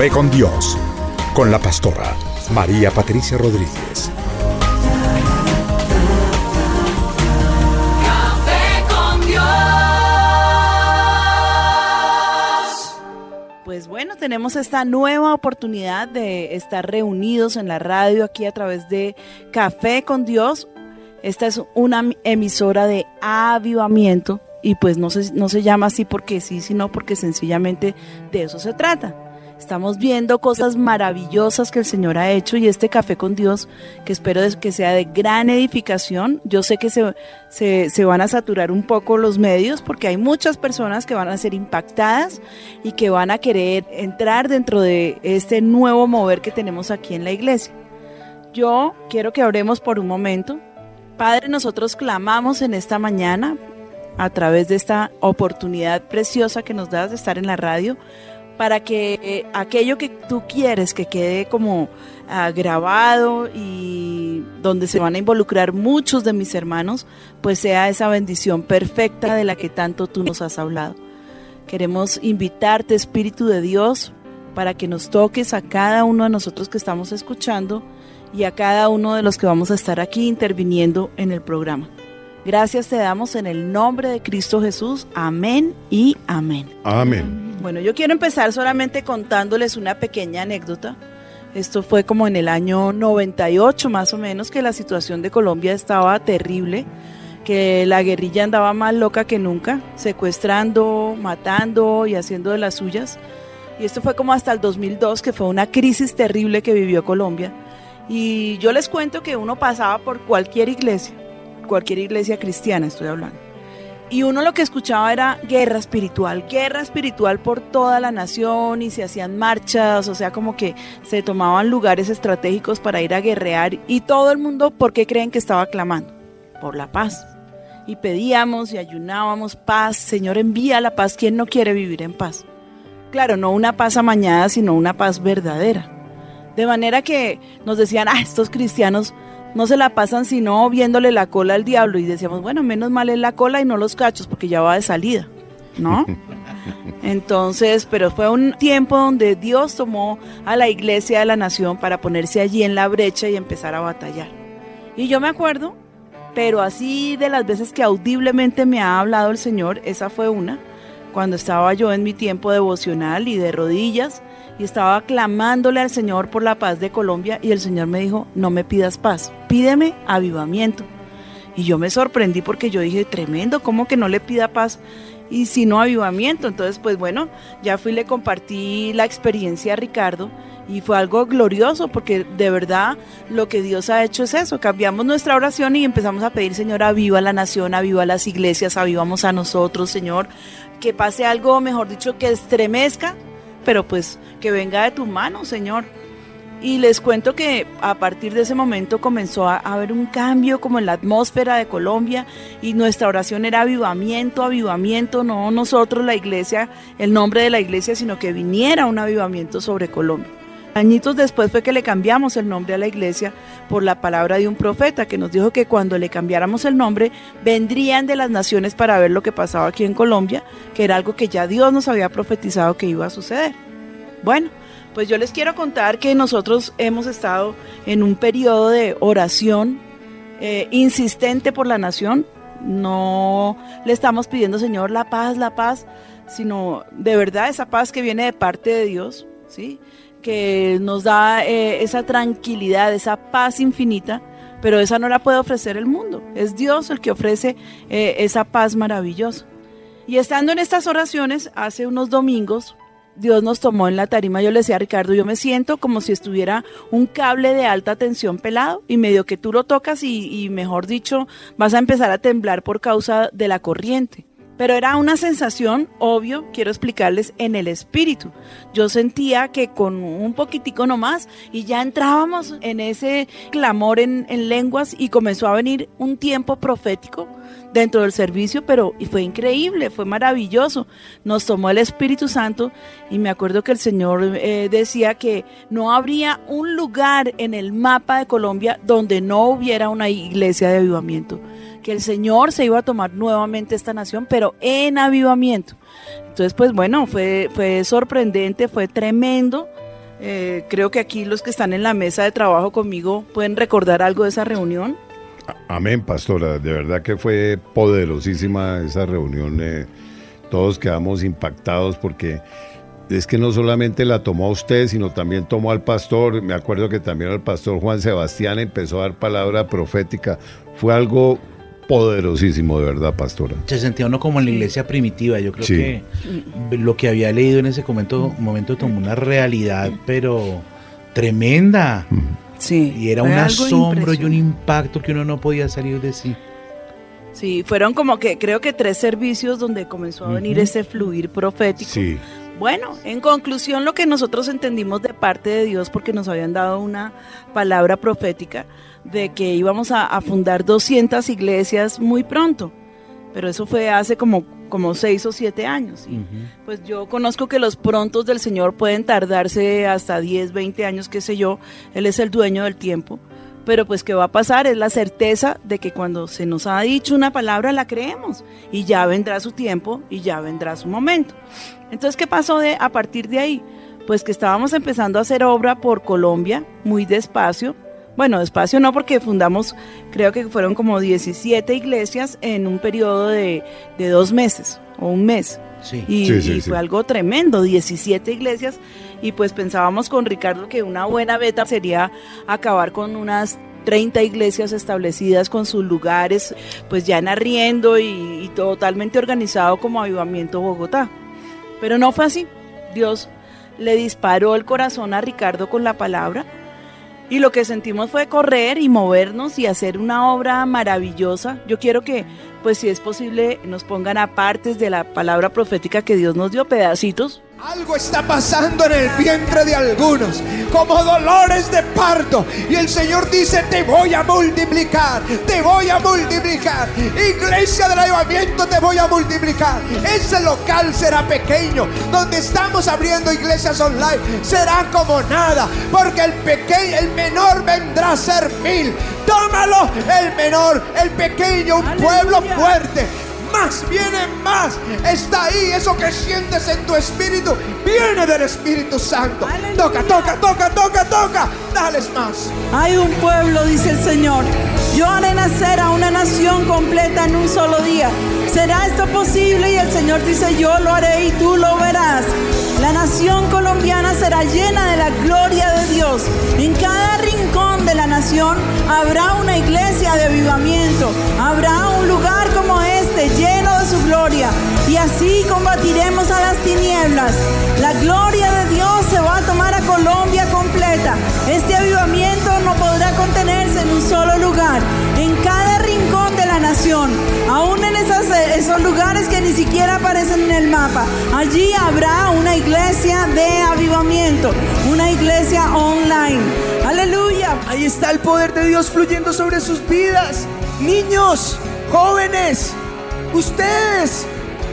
Café con Dios, con la pastora María Patricia Rodríguez. Café con Dios. Pues bueno, tenemos esta nueva oportunidad de estar reunidos en la radio aquí a través de Café con Dios. Esta es una emisora de avivamiento y pues no se, no se llama así porque sí, sino porque sencillamente de eso se trata. Estamos viendo cosas maravillosas que el Señor ha hecho y este café con Dios, que espero es que sea de gran edificación. Yo sé que se, se, se van a saturar un poco los medios porque hay muchas personas que van a ser impactadas y que van a querer entrar dentro de este nuevo mover que tenemos aquí en la iglesia. Yo quiero que oremos por un momento. Padre, nosotros clamamos en esta mañana a través de esta oportunidad preciosa que nos das de estar en la radio para que aquello que tú quieres que quede como grabado y donde se van a involucrar muchos de mis hermanos, pues sea esa bendición perfecta de la que tanto tú nos has hablado. Queremos invitarte, Espíritu de Dios, para que nos toques a cada uno de nosotros que estamos escuchando y a cada uno de los que vamos a estar aquí interviniendo en el programa. Gracias te damos en el nombre de Cristo Jesús. Amén y amén. Amén. Bueno, yo quiero empezar solamente contándoles una pequeña anécdota. Esto fue como en el año 98 más o menos que la situación de Colombia estaba terrible, que la guerrilla andaba más loca que nunca, secuestrando, matando y haciendo de las suyas. Y esto fue como hasta el 2002, que fue una crisis terrible que vivió Colombia. Y yo les cuento que uno pasaba por cualquier iglesia, cualquier iglesia cristiana estoy hablando. Y uno lo que escuchaba era guerra espiritual, guerra espiritual por toda la nación y se hacían marchas, o sea, como que se tomaban lugares estratégicos para ir a guerrear y todo el mundo, ¿por qué creen que estaba clamando? Por la paz. Y pedíamos y ayunábamos paz, Señor envía la paz, ¿quién no quiere vivir en paz? Claro, no una paz amañada, sino una paz verdadera. De manera que nos decían, ah, estos cristianos no se la pasan sino viéndole la cola al diablo y decíamos, bueno, menos mal es la cola y no los cachos porque ya va de salida, ¿no? Entonces, pero fue un tiempo donde Dios tomó a la iglesia de la nación para ponerse allí en la brecha y empezar a batallar. Y yo me acuerdo, pero así de las veces que audiblemente me ha hablado el Señor, esa fue una, cuando estaba yo en mi tiempo devocional y de rodillas y estaba clamándole al Señor por la paz de Colombia y el Señor me dijo, no me pidas paz, pídeme avivamiento. Y yo me sorprendí porque yo dije, tremendo, ¿cómo que no le pida paz? Y si no avivamiento, entonces pues bueno, ya fui le compartí la experiencia a Ricardo y fue algo glorioso porque de verdad lo que Dios ha hecho es eso, cambiamos nuestra oración y empezamos a pedir, Señor, aviva la nación, aviva las iglesias, avivamos a nosotros, Señor, que pase algo, mejor dicho, que estremezca pero pues que venga de tu mano, Señor. Y les cuento que a partir de ese momento comenzó a haber un cambio como en la atmósfera de Colombia y nuestra oración era avivamiento, avivamiento, no nosotros la iglesia, el nombre de la iglesia, sino que viniera un avivamiento sobre Colombia. Añitos después fue que le cambiamos el nombre a la iglesia por la palabra de un profeta que nos dijo que cuando le cambiáramos el nombre vendrían de las naciones para ver lo que pasaba aquí en Colombia, que era algo que ya Dios nos había profetizado que iba a suceder. Bueno, pues yo les quiero contar que nosotros hemos estado en un periodo de oración eh, insistente por la nación. No le estamos pidiendo, Señor, la paz, la paz, sino de verdad esa paz que viene de parte de Dios, ¿sí? Que nos da eh, esa tranquilidad, esa paz infinita, pero esa no la puede ofrecer el mundo. Es Dios el que ofrece eh, esa paz maravillosa. Y estando en estas oraciones, hace unos domingos, Dios nos tomó en la tarima. Yo le decía a Ricardo, yo me siento como si estuviera un cable de alta tensión pelado y medio que tú lo tocas y, y mejor dicho, vas a empezar a temblar por causa de la corriente. Pero era una sensación, obvio, quiero explicarles, en el espíritu. Yo sentía que con un poquitico nomás y ya entrábamos en ese clamor en, en lenguas y comenzó a venir un tiempo profético dentro del servicio, pero fue increíble, fue maravilloso. Nos tomó el Espíritu Santo y me acuerdo que el Señor eh, decía que no habría un lugar en el mapa de Colombia donde no hubiera una iglesia de avivamiento que el Señor se iba a tomar nuevamente esta nación, pero en avivamiento. Entonces, pues bueno, fue, fue sorprendente, fue tremendo. Eh, creo que aquí los que están en la mesa de trabajo conmigo pueden recordar algo de esa reunión. Amén, pastora. De verdad que fue poderosísima esa reunión. eh, todos quedamos impactados porque es que no solamente la tomó usted, sino también tomó al pastor. Me acuerdo que también al pastor Juan Sebastián empezó a dar palabra profética. Fue algo poderosísimo, de verdad, pastora. Se sentía uno como en la iglesia primitiva. Yo creo Sí. que lo que había leído en ese momento, momento tomó una realidad, pero tremenda. Sí. Y era un asombro y un impacto que uno no podía salir de sí. Sí, fueron como que creo que tres servicios donde comenzó a venir ese fluir profético. Sí, Bueno, en conclusión, lo que nosotros entendimos de parte de Dios, porque nos habían dado una palabra profética de que íbamos a, a fundar 200 iglesias muy pronto, pero eso fue hace como, como seis o siete años. y Pues yo conozco que los prontos del Señor pueden tardarse hasta 10, 20 años, qué sé yo, Él es el dueño del tiempo. Pero pues qué va a pasar es la certeza de que cuando se nos ha dicho una palabra la creemos y ya vendrá su tiempo y ya vendrá su momento. Entonces, ¿qué pasó de, a partir de ahí? Pues que estábamos empezando a hacer obra por Colombia, muy despacio. Bueno, despacio no porque fundamos, creo que fueron como 17 iglesias en un periodo de, de dos meses o un mes. Sí. Y, Sí, sí, y sí. fue algo tremendo, 17 iglesias. Y pues pensábamos con Ricardo que una buena beta sería acabar con unas 30 iglesias establecidas con sus lugares, pues ya en arriendo y, y totalmente organizado como Avivamiento Bogotá. Pero no fue así. Dios le disparó el corazón a Ricardo con la palabra. Y lo que sentimos fue correr y movernos y hacer una obra maravillosa. Yo quiero que, pues si es posible, nos pongan a partes de la palabra profética que Dios nos dio, pedacitos. Algo está pasando en el vientre de algunos, como dolores de parto. Y el Señor dice, te voy a multiplicar, te voy a multiplicar. Iglesia del avivamiento, te voy a multiplicar. Ese local será pequeño, donde estamos abriendo iglesias online, será como nada, porque el pequeño, el menor vendrá a ser mil. Tómalo, el menor, el pequeño, un pueblo fuerte más, viene más. Está ahí, eso que sientes en tu espíritu, viene del Espíritu Santo. Aleluya. Toca, toca, toca, toca, toca. Dales más. Hay un pueblo, dice el Señor. Yo haré nacer a una nación completa en un solo día. ¿Será esto posible? Y el Señor dice, yo lo haré y tú lo verás. La nación colombiana será llena de la gloria de Dios. En cada rincón de la nación habrá una iglesia de avivamiento. Habrá un lugar este, lleno de su gloria. Y así combatiremos a las tinieblas. La gloria de Dios se va a tomar a Colombia completa. Este avivamiento no podrá contenerse en un solo lugar. En cada rincón de la nación, aún en esos lugares que ni siquiera aparecen en el mapa, allí habrá una iglesia de avivamiento, una iglesia online. Aleluya. Ahí está el poder de Dios fluyendo sobre sus vidas. Niños, jóvenes, ustedes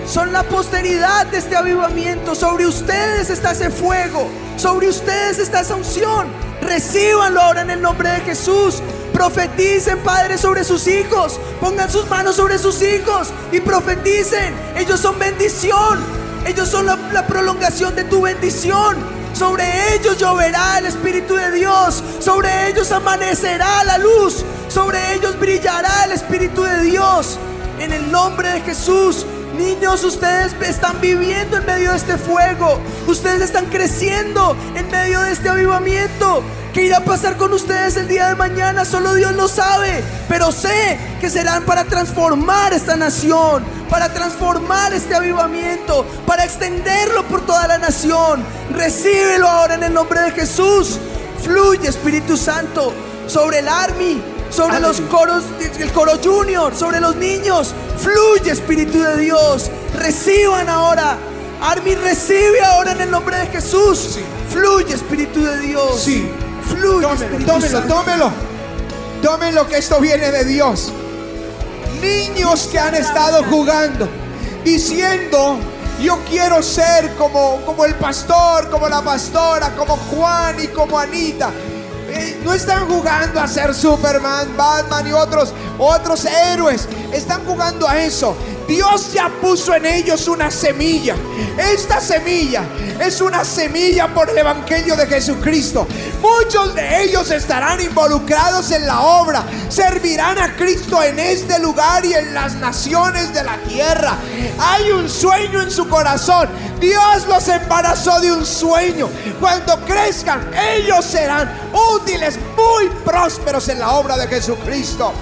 son la posteridad de este avivamiento. Sobre ustedes está ese fuego, sobre ustedes está esa unción. Recíbanlo ahora en el nombre de Jesús. Profeticen, Padre, sobre sus hijos. Pongan sus manos sobre sus hijos y profeticen. Ellos son bendición. Ellos son la prolongación de tu bendición. Sobre ellos lloverá el Espíritu de Dios. Sobre ellos amanecerá la luz. Sobre ellos brillará el Espíritu de Dios. En el nombre de Jesús. Niños, ustedes están viviendo en medio de este fuego. Ustedes están creciendo en medio de este avivamiento. ¿Qué irá a pasar con ustedes el día de mañana? Solo Dios lo sabe. Pero sé que serán para transformar esta nación, para transformar este avivamiento, para extenderlo por toda la nación. Recíbelo ahora en el nombre de Jesús. Fluye Espíritu Santo sobre el Army, sobre los coros, el coro junior, sobre los niños. Fluye Espíritu de Dios. Reciban ahora. Army recibe ahora en el nombre de Jesús. Fluye Espíritu de Dios. Sí. Fluye Tómelo, Espíritu tómelo, Santo. tómelo. Tómelo que esto viene de Dios. Niños que han estado jugando, diciendo, yo quiero ser como, como el pastor, como la pastora, como Juan y como Anita. No están jugando a ser Superman, Batman y otros, otros héroes. Están jugando a eso. Dios ya puso en ellos una semilla. Esta semilla es una semilla por el Evangelio de Jesucristo. Muchos de ellos estarán involucrados en la obra. Servirán a Cristo en este lugar y en las naciones de la tierra. Hay un sueño en su corazón. Dios los embarazó de un sueño. Cuando crezcan, ellos serán útiles, muy prósperos en la obra de Jesucristo.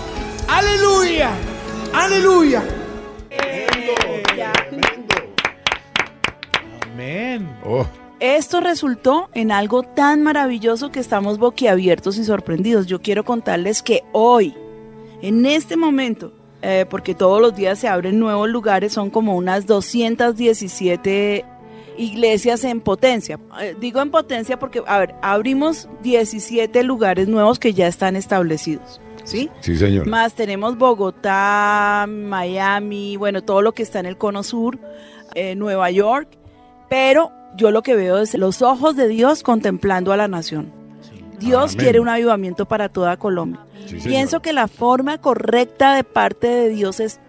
Aleluya. Aleluya. Amén. Oh, Esto resultó en algo tan maravilloso que estamos boquiabiertos y sorprendidos. Yo quiero contarles que hoy, en este momento, eh, porque todos los días se abren nuevos lugares, son como unas 217 iglesias en potencia. Eh, digo en potencia porque, a ver, abrimos 17 lugares nuevos que ya están establecidos. ¿Sí? sí, señor. Más tenemos Bogotá, Miami, bueno, todo lo que está en el cono sur, eh, Nueva York, pero yo lo que veo es los ojos de Dios contemplando a la nación. Dios Amén. quiere un avivamiento para toda Colombia. Sí. Pienso que la forma correcta de parte de Dios es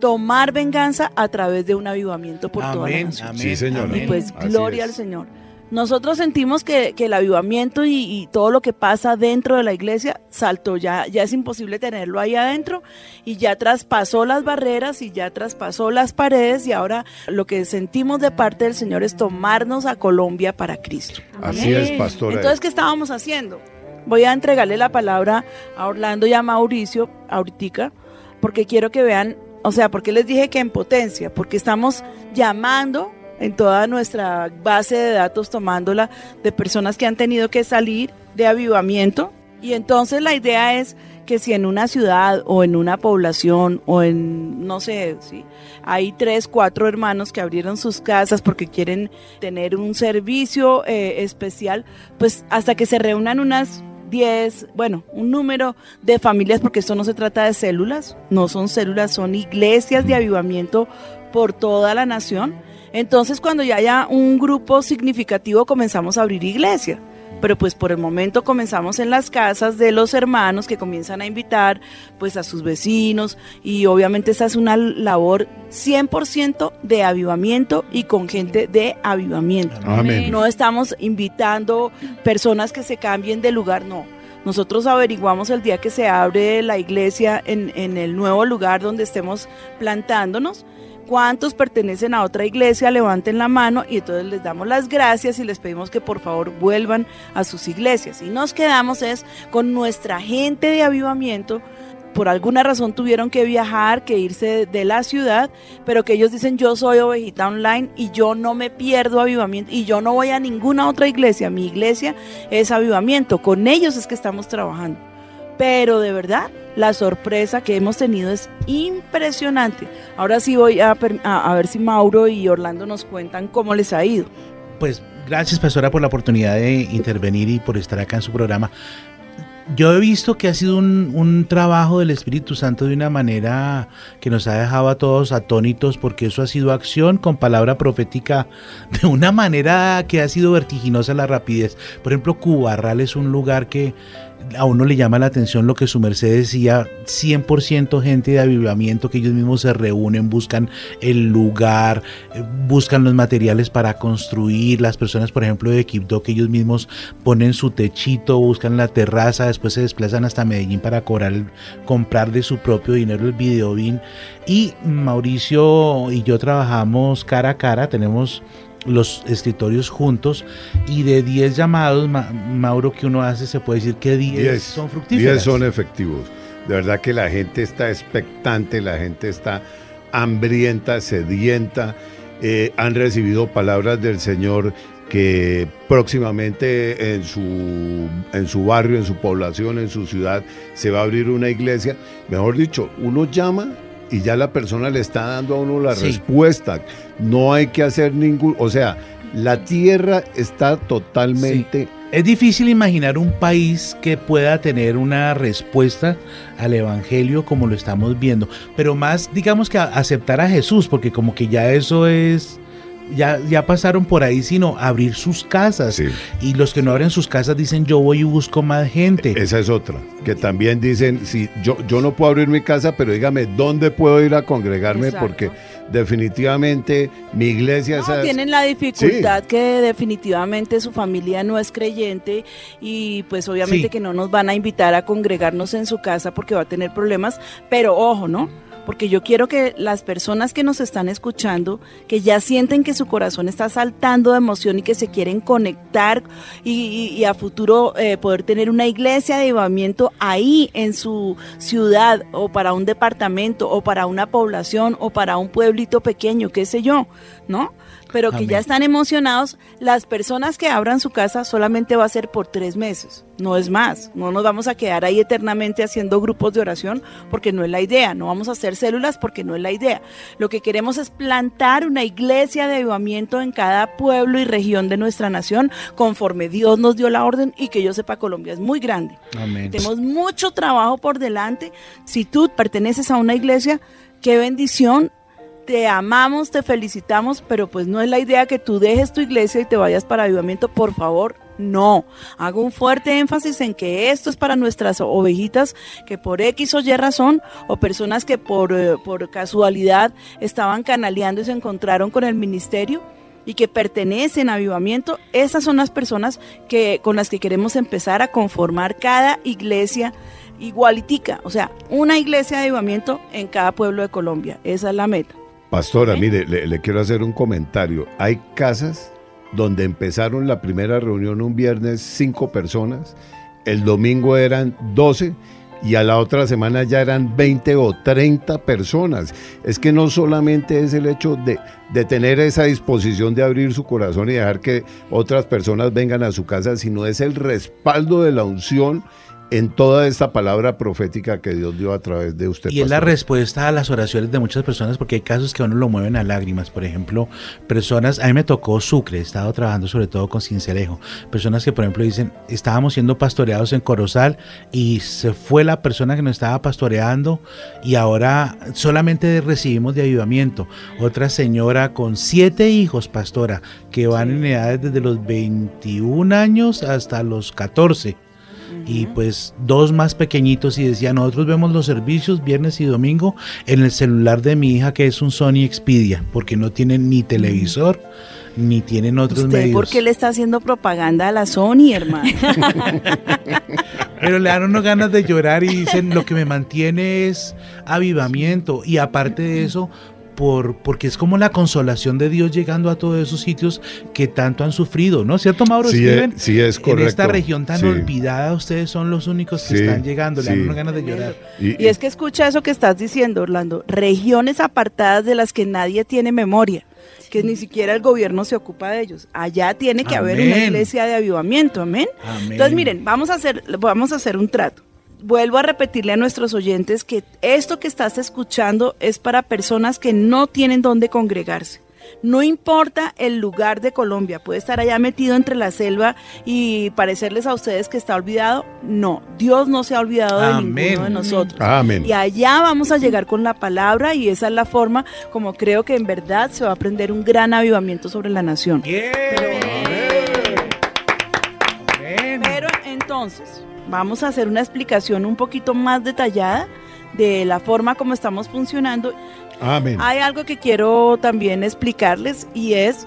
tomar venganza a través de un avivamiento por toda la nación. amén. Sí, señor. Y pues Así gloria es. al Señor. Nosotros sentimos que, que el avivamiento y, y todo lo que pasa dentro de la iglesia saltó, ya, ya es imposible tenerlo ahí adentro y ya traspasó las barreras y ya traspasó las paredes y ahora lo que sentimos de parte del Señor es tomarnos a Colombia para Cristo. Así es, pastora. Entonces, ¿qué estábamos haciendo? Voy a entregarle la palabra a Orlando y a Mauricio ahorita, porque quiero que vean, o sea, porque les dije que en potencia, porque estamos llamando en toda nuestra base de datos, tomándola de personas que han tenido que salir de avivamiento. Y entonces la idea es que si en una ciudad o en una población o en, no sé, ¿sí? hay tres, cuatro hermanos que abrieron sus casas porque quieren tener un servicio eh, especial, pues hasta que se reúnan unas 10, bueno, un número de familias, porque esto no se trata de células, no son células, son iglesias de avivamiento por toda la nación. Entonces, cuando ya haya un grupo significativo, comenzamos a abrir iglesia. Pero pues por el momento comenzamos en las casas de los hermanos que comienzan a invitar pues a sus vecinos y obviamente esta es una labor 100% de avivamiento y con gente de avivamiento. Amén. No estamos invitando personas que se cambien de lugar, no. Nosotros averiguamos el día que se abre la iglesia en, en el nuevo lugar donde estemos plantándonos. ¿Cuántos pertenecen a otra iglesia? Levanten la mano y entonces les damos las gracias y les pedimos que por favor vuelvan a sus iglesias. Y nos quedamos es con nuestra gente de avivamiento por alguna razón tuvieron que viajar, que irse de, la ciudad, pero que ellos dicen yo soy ovejita online y yo no me pierdo avivamiento y yo no voy a ninguna otra iglesia, mi iglesia es avivamiento, con ellos es que estamos trabajando. Pero de verdad, la sorpresa que hemos tenido es impresionante. Ahora sí voy a, ver si Mauro y Orlando nos cuentan cómo les ha ido. Pues gracias, pastora, por la oportunidad de intervenir y por estar acá en su programa. Yo he visto que ha sido un, un trabajo del Espíritu Santo de una manera que nos ha dejado a todos atónitos porque eso ha sido acción con palabra profética de una manera que ha sido vertiginosa la rapidez. Por ejemplo, Cubarral es un lugar que a uno le llama la atención lo que su merced decía, 100% gente de avivamiento que ellos mismos se reúnen, buscan el lugar, eh, buscan los materiales para construir, las personas por ejemplo de Quibdó que ellos mismos ponen su techito, buscan la terraza, después se desplazan hasta Medellín para cobrar, comprar de su propio dinero el videobin y Mauricio y yo trabajamos cara a cara, tenemos los escritorios juntos y de 10 llamados, Ma- Mauro, que uno hace, se puede decir que 10 10 son fructíferos. 10 son efectivos. De verdad que la gente está expectante, la gente está hambrienta, sedienta. eh, han recibido palabras del Señor que próximamente en su, en su barrio, en su población, en su ciudad, se va a abrir una iglesia. Mejor dicho, uno llama y ya la persona le está dando a uno la Sí. respuesta. No hay que hacer ningún, o sea, la tierra está totalmente Es difícil imaginar un país que pueda tener una respuesta al Evangelio como lo estamos viendo, pero más digamos que aceptar a Jesús, porque como que ya eso es, ya, ya pasaron por ahí, sino abrir sus casas. Sí. Y los que no abren sus casas dicen yo voy y busco más gente. Esa es otra, que también dicen, si yo, yo no puedo abrir mi casa, pero dígame, ¿dónde puedo ir a congregarme? Exacto. Porque definitivamente mi iglesia No, tienen la dificultad que definitivamente su familia no es creyente y pues obviamente Sí. que no nos van a invitar a congregarnos en su casa porque va a tener problemas, pero ojo, ¿no? Porque yo quiero que las personas que nos están escuchando, que ya sienten que su corazón está saltando de emoción y que se quieren conectar y, a futuro eh, poder tener una iglesia de avivamiento ahí en su ciudad o para un departamento o para una población o para un pueblito pequeño, qué sé yo, ¿no? Pero que Amén. ya están emocionados, las personas que abran su casa solamente va a ser por tres meses, no es más. No nos vamos a quedar ahí eternamente haciendo grupos de oración porque no es la idea, no vamos a hacer células porque no es la idea. Lo que queremos es plantar una iglesia de avivamiento en cada pueblo y región de nuestra nación conforme Dios nos dio la orden y que yo sepa Colombia es muy grande. Amén. Tenemos mucho trabajo por delante. Si tú perteneces a una iglesia, qué bendición. Te amamos, te felicitamos, pero pues no es la idea que tú dejes tu iglesia y te vayas para avivamiento, por favor. No, hago un fuerte énfasis en que esto es para nuestras ovejitas que por X o Y razón o personas que por, eh, por casualidad estaban canaleando y se encontraron con el ministerio y que pertenecen a avivamiento, esas son las personas que, con las que queremos empezar a conformar cada iglesia igualitica, o sea, una iglesia de avivamiento en cada pueblo de Colombia. Esa es la meta. Pastora, ¿Eh? mire, le, le quiero hacer un comentario. Hay casas donde empezaron la primera reunión un viernes cinco personas, el domingo eran 12 y a la otra semana ya eran 20 o 30 personas. Es que no solamente es el hecho de, de tener esa disposición de abrir su corazón y dejar que otras personas vengan a su casa, sino es el respaldo de la unción en toda esta palabra profética que Dios dio a través de usted. Y es la pastor. respuesta a las oraciones de muchas personas, porque hay casos que a uno lo mueven a lágrimas. Por ejemplo, personas, a mí me tocó Sucre, he estado trabajando sobre todo con Cincelejo. Personas que, por ejemplo, dicen, estábamos siendo pastoreados en Corozal y se fue la persona que nos estaba pastoreando y ahora solamente recibimos de avivamiento. Otra señora con siete hijos, pastora, que van en edades desde los 21 años hasta los 14 y pues dos más pequeñitos y decía, nosotros vemos los servicios viernes y domingo en el celular de mi hija que es un Sony Xpedia, porque no tienen ni televisor ni tienen otros ¿Usted medios. por qué le está haciendo propaganda a la Sony, hermano? Pero le dan unos ganas de llorar y dicen, lo que me mantiene es avivamiento y aparte de eso, por, porque es como la consolación de Dios llegando a todos esos sitios que tanto han sufrido, ¿no? ¿Cierto, Mauro? Sí, Steven? es- sí, es En correcto. esta región tan Sí. olvidada, ustedes son los únicos que Sí, están llegando, le dan ganas de llorar. Y es que escucha eso que estás diciendo, Orlando. Regiones apartadas de las que nadie tiene memoria, que ni siquiera el gobierno se ocupa de ellos. Allá tiene que haber una iglesia de avivamiento, amén. Amén. Entonces, miren, vamos a hacer, vamos a hacer un trato. Vuelvo a repetirle a nuestros oyentes que esto que estás escuchando es para personas que no tienen dónde congregarse. No importa el lugar de Colombia, puede estar allá metido entre la selva y parecerles a ustedes que está olvidado. No, Dios no se ha olvidado de Amén. ninguno de nosotros. Amén. Y allá vamos a llegar con la palabra y esa es la forma como creo que en verdad se va a aprender un gran avivamiento sobre la nación. Pero entonces, vamos a hacer una explicación un poquito más detallada de la forma como estamos funcionando. Amén. Hay algo que quiero también explicarles y es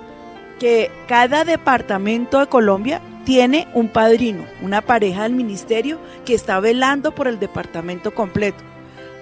que cada departamento de Colombia tiene un padrino, una pareja del ministerio que está velando por el departamento completo.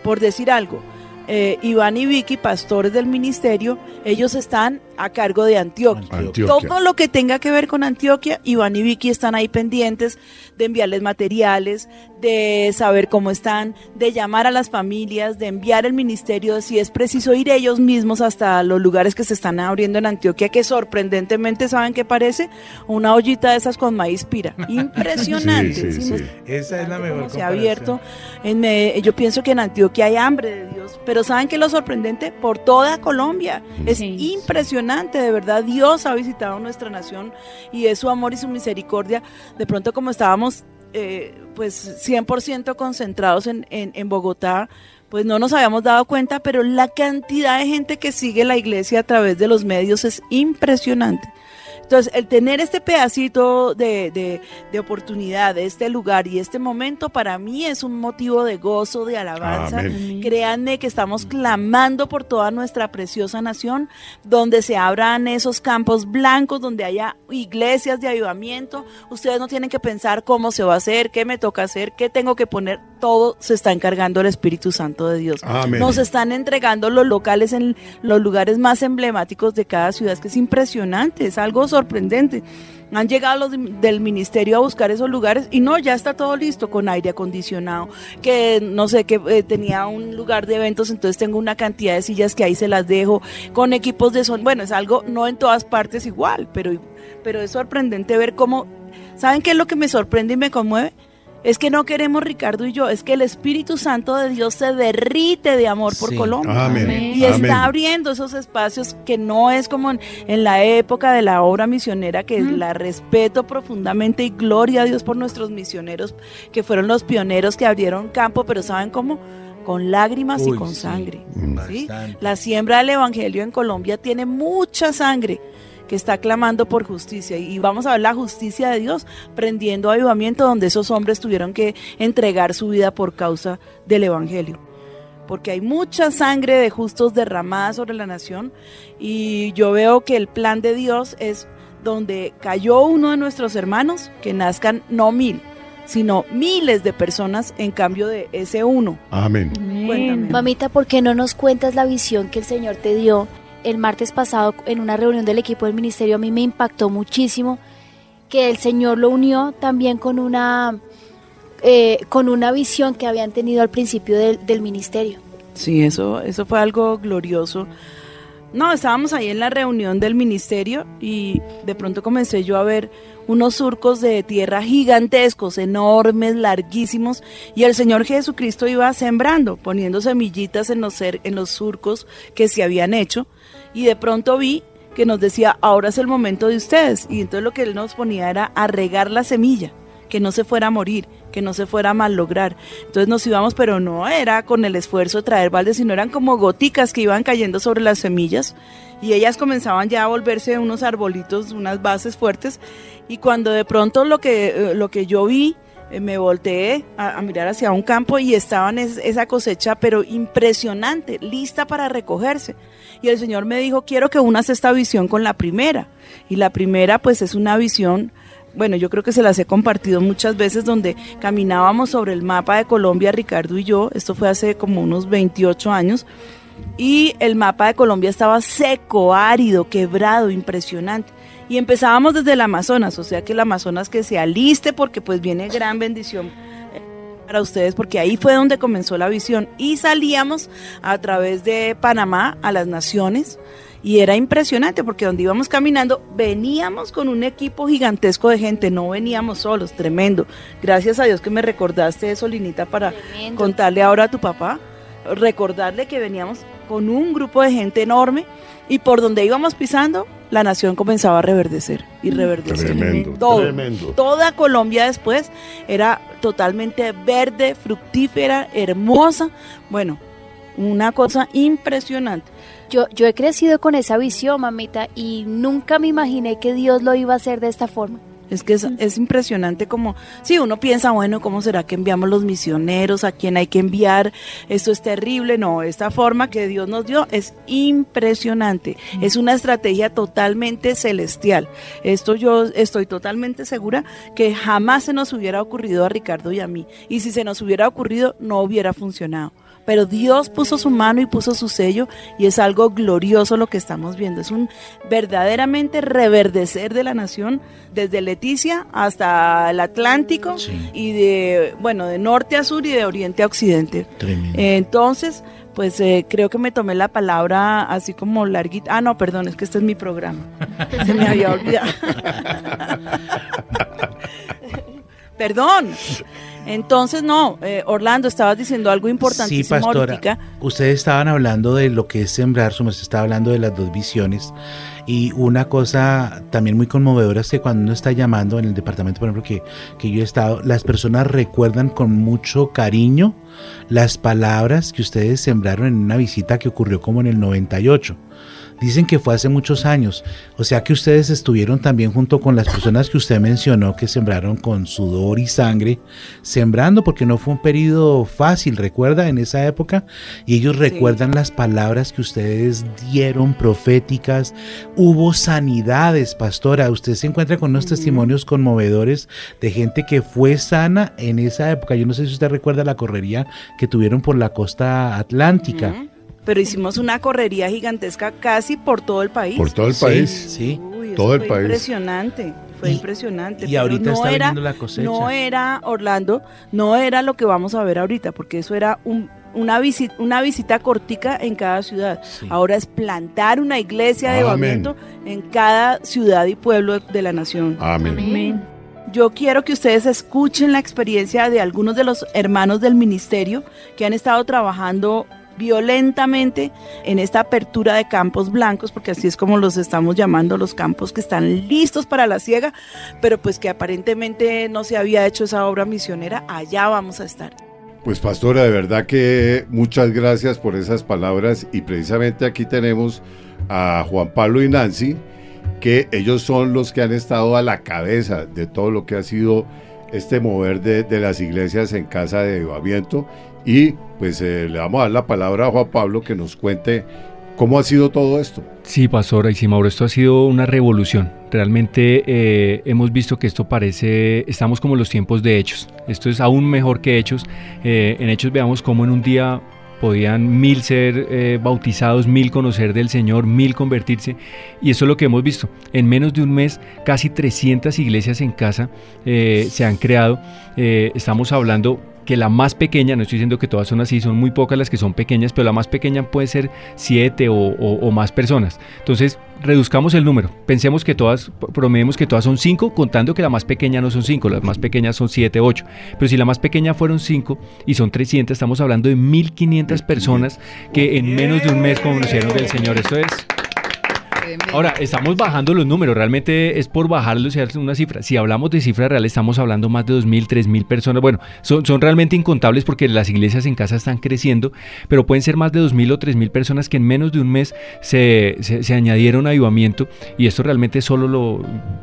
Por decir algo, eh, Iván y Vicky, pastores del ministerio, ellos están a cargo de Antioquia. Antioquia. Todo lo que tenga que ver con Antioquia, Iván y Vicky están ahí pendientes de enviarles materiales, de saber cómo están, de llamar a las familias, de enviar el ministerio, si es preciso ir ellos mismos hasta los lugares que se están abriendo en Antioquia, que sorprendentemente, ¿saben qué parece? Una ollita de esas con maíz pira. Impresionante. Sí, sí, ¿sí? sí. Esa es la mejor se ha abierto. En Me- yo pienso que en Antioquia hay hambre de Dios, pero ¿saben qué es lo sorprendente? Por toda Colombia. Es Sí. impresionante, de verdad. Dios ha visitado nuestra nación y es su amor y su misericordia. De pronto, como estábamos eh, pues 100% concentrados en, en, en Bogotá, pues no nos habíamos dado cuenta, pero la cantidad de gente que sigue la iglesia a través de los medios es impresionante. Entonces, el tener este pedacito de, de, de oportunidad, de este lugar y este momento, para mí es un motivo de gozo, de alabanza. Amén. Créanme que estamos clamando por toda nuestra preciosa nación, donde se abran esos campos blancos, donde haya iglesias de avivamiento. Ustedes no tienen que pensar cómo se va a hacer, qué me toca hacer, qué tengo que poner. Todo se está encargando el Espíritu Santo de Dios. Amén. Nos están entregando los locales en los lugares más emblemáticos de cada ciudad, es que es impresionante, es algo sorprendente. Han llegado los de- del ministerio a buscar esos lugares y no, ya está todo listo con aire acondicionado, que no sé, que eh, tenía un lugar de eventos, entonces tengo una cantidad de sillas que ahí se las dejo, con equipos de son, bueno, es algo no en todas partes igual, pero, pero es sorprendente ver cómo, ¿saben qué es lo que me sorprende y me conmueve? Es que no queremos Ricardo y yo, es que el Espíritu Santo de Dios se derrite de amor por Sí. Colombia. Amén. Y Amén. está abriendo esos espacios que no es como en, en la época de la obra misionera, que la respeto profundamente y gloria a Dios por nuestros misioneros, que fueron los pioneros que abrieron campo, pero ¿saben cómo? Con lágrimas y con sí. sangre. ¿sí? Bastante. La siembra del Evangelio en Colombia tiene mucha sangre que está clamando por justicia y vamos a ver la justicia de Dios prendiendo avivamiento donde esos hombres tuvieron que entregar su vida por causa del Evangelio porque hay mucha sangre de justos derramada sobre la nación y yo veo que el plan de Dios es donde cayó uno de nuestros hermanos, que nazcan no mil, sino miles de personas en cambio de ese uno. Amén. Mamita, ¿por qué no nos cuentas la visión que el Señor te dio el martes pasado en una reunión del equipo del ministerio? A mí me impactó muchísimo que el Señor lo unió también con una, eh, con una visión que habían tenido al principio del, ministerio. Sí, eso, eso fue algo glorioso. No, estábamos ahí en la reunión del ministerio y de pronto comencé yo a ver unos surcos de tierra gigantescos, enormes, larguísimos, y el Señor Jesucristo iba sembrando, poniendo semillitas en los, en los surcos que se habían hecho, y de pronto vi que nos decía, ahora es el momento de ustedes, y entonces lo que Él nos ponía era a regar la semilla, que no se fuera a morir, que no se fuera a malograr. Entonces nos íbamos, pero no era con el esfuerzo de traer baldes, sino eran como goticas que iban cayendo sobre las semillas. Y ellas comenzaban ya a volverse unos arbolitos, unas bases fuertes. Y cuando de pronto lo que, eh, lo que yo vi, me volteé a, mirar hacia un campo y estaban es- esa cosecha, pero impresionante, lista para recogerse. Y el Señor me dijo, quiero que unas esta visión con la primera. Y la primera pues es una visión bueno, yo creo que se las he compartido muchas veces donde caminábamos sobre el mapa de Colombia, Ricardo y yo, esto fue hace como unos 28 años, y el mapa de Colombia estaba seco, árido, quebrado, impresionante. Y empezábamos desde el Amazonas, o sea que el Amazonas que se aliste porque pues viene gran bendición para ustedes porque ahí fue donde comenzó la visión y salíamos a través de Panamá a las naciones y era impresionante porque donde íbamos caminando veníamos con un equipo gigantesco de gente, no veníamos solos, tremendo. Gracias a Dios que me recordaste eso, Linita, para Tremendo. contarle ahora a tu papá, recordarle que veníamos con un grupo de gente enorme Y por donde íbamos pisando, la nación comenzaba a reverdecer y reverdecer. Tremendo, Todo. tremendo. Toda Colombia después era totalmente verde, fructífera, hermosa. Bueno, una cosa impresionante. Yo, yo he crecido con esa visión, mamita, y nunca me imaginé que Dios lo iba a hacer de esta forma. Es que es, es impresionante como, sí, uno piensa, bueno, ¿cómo será que enviamos los misioneros? ¿A quién hay que enviar? Esto es terrible. No, esta forma que Dios nos dio es impresionante. Es una estrategia totalmente celestial. Esto yo estoy totalmente segura que jamás se nos hubiera ocurrido a Ricardo y a mí. Y si se nos hubiera ocurrido, no hubiera funcionado. Pero Dios puso su mano y puso su sello y es algo glorioso lo que estamos viendo. Es un verdaderamente reverdecer de la nación desde Leticia hasta el Atlántico Sí. y de, bueno, de norte a sur y de oriente a occidente. Tremendo. Entonces, pues eh, creo que me tomé la palabra así como larguita. Ah, no, perdón, es que este es mi programa. Se me había olvidado. perdón. Entonces, no, eh, Orlando, estabas diciendo algo Sí, importantísimo pastora. ahoritica. Ustedes estaban hablando de lo que es sembrar, su merced estaba hablando de las dos visiones. Y una cosa también muy conmovedora es que cuando uno está llamando en el departamento, por ejemplo, que, que yo he estado, las personas recuerdan con mucho cariño las palabras que ustedes sembraron en una visita que ocurrió como en el 98. Dicen que fue hace muchos años, o sea que ustedes estuvieron también junto con las personas que usted mencionó que sembraron con sudor y sangre, sembrando porque no fue un periodo fácil, recuerda, en esa época, y ellos recuerdan las palabras que ustedes dieron proféticas, hubo sanidades, pastora, usted se encuentra con unos testimonios conmovedores de gente que fue sana en esa época, yo no sé si usted recuerda la correría que tuvieron por la costa atlántica. Pero hicimos una correría gigantesca casi por todo el país. Por todo el país. Sí. Uy, Todo el fue país. Impresionante, fue Y- impresionante. y pero ahorita no está era, la cosecha. No era, Orlando, no era lo que vamos a ver ahorita, porque eso era un- una, visita, una visita cortica en cada ciudad. Sí. Ahora es plantar una iglesia de Amén. avivamiento en cada ciudad y pueblo de la nación. Amén. Yo quiero que ustedes escuchen la experiencia de algunos de los hermanos del ministerio que han estado trabajando violentamente en esta apertura de campos blancos, porque así es como los estamos llamando, los campos que están listos para la siega, pero pues que aparentemente no se había hecho esa obra misionera, allá vamos a estar. Pues pastora, de verdad que muchas gracias por esas palabras y precisamente aquí tenemos a Juan Pablo y Nancy, que ellos son los que han estado a la cabeza de todo lo que ha sido este mover de, de las iglesias en casa de avivamiento y pues eh, le vamos a dar la palabra a Juan Pablo que nos cuente cómo ha sido todo esto. Sí, pastora, y sí, Mauro, esto ha sido una revolución. Realmente eh, hemos visto que esto parece, estamos como en los tiempos de Hechos. Esto es aún mejor que Hechos. Eh, en Hechos veamos cómo en un día podían mil ser bautizados, mil conocer del Señor, mil convertirse. Y eso es lo que hemos visto. En menos de un mes, casi 300 iglesias en casa se han creado. Estamos hablando que la más pequeña, no estoy diciendo que todas son así, son muy pocas las que son pequeñas, pero la más pequeña puede ser siete o, o- o más personas. Entonces, reduzcamos el número. Pensemos que todas, promediemos que todas son cinco, contando que la más pequeña no son cinco, las más pequeñas son siete, ocho. Pero si la más pequeña fueron cinco y son 300, estamos hablando de 1500 personas que en menos de un mes conocieron del Señor. Esto es... Ahora, estamos bajando los números, realmente es por bajarlos y darse una cifra. Si hablamos de cifra real, estamos hablando más de 2.000, 3.000 personas. Bueno, son, realmente incontables porque las iglesias en casa están creciendo, pero pueden ser más de 2.000 o 3.000 personas que en menos de un mes se, se, añadieron a avivamiento. Y esto realmente solo lo,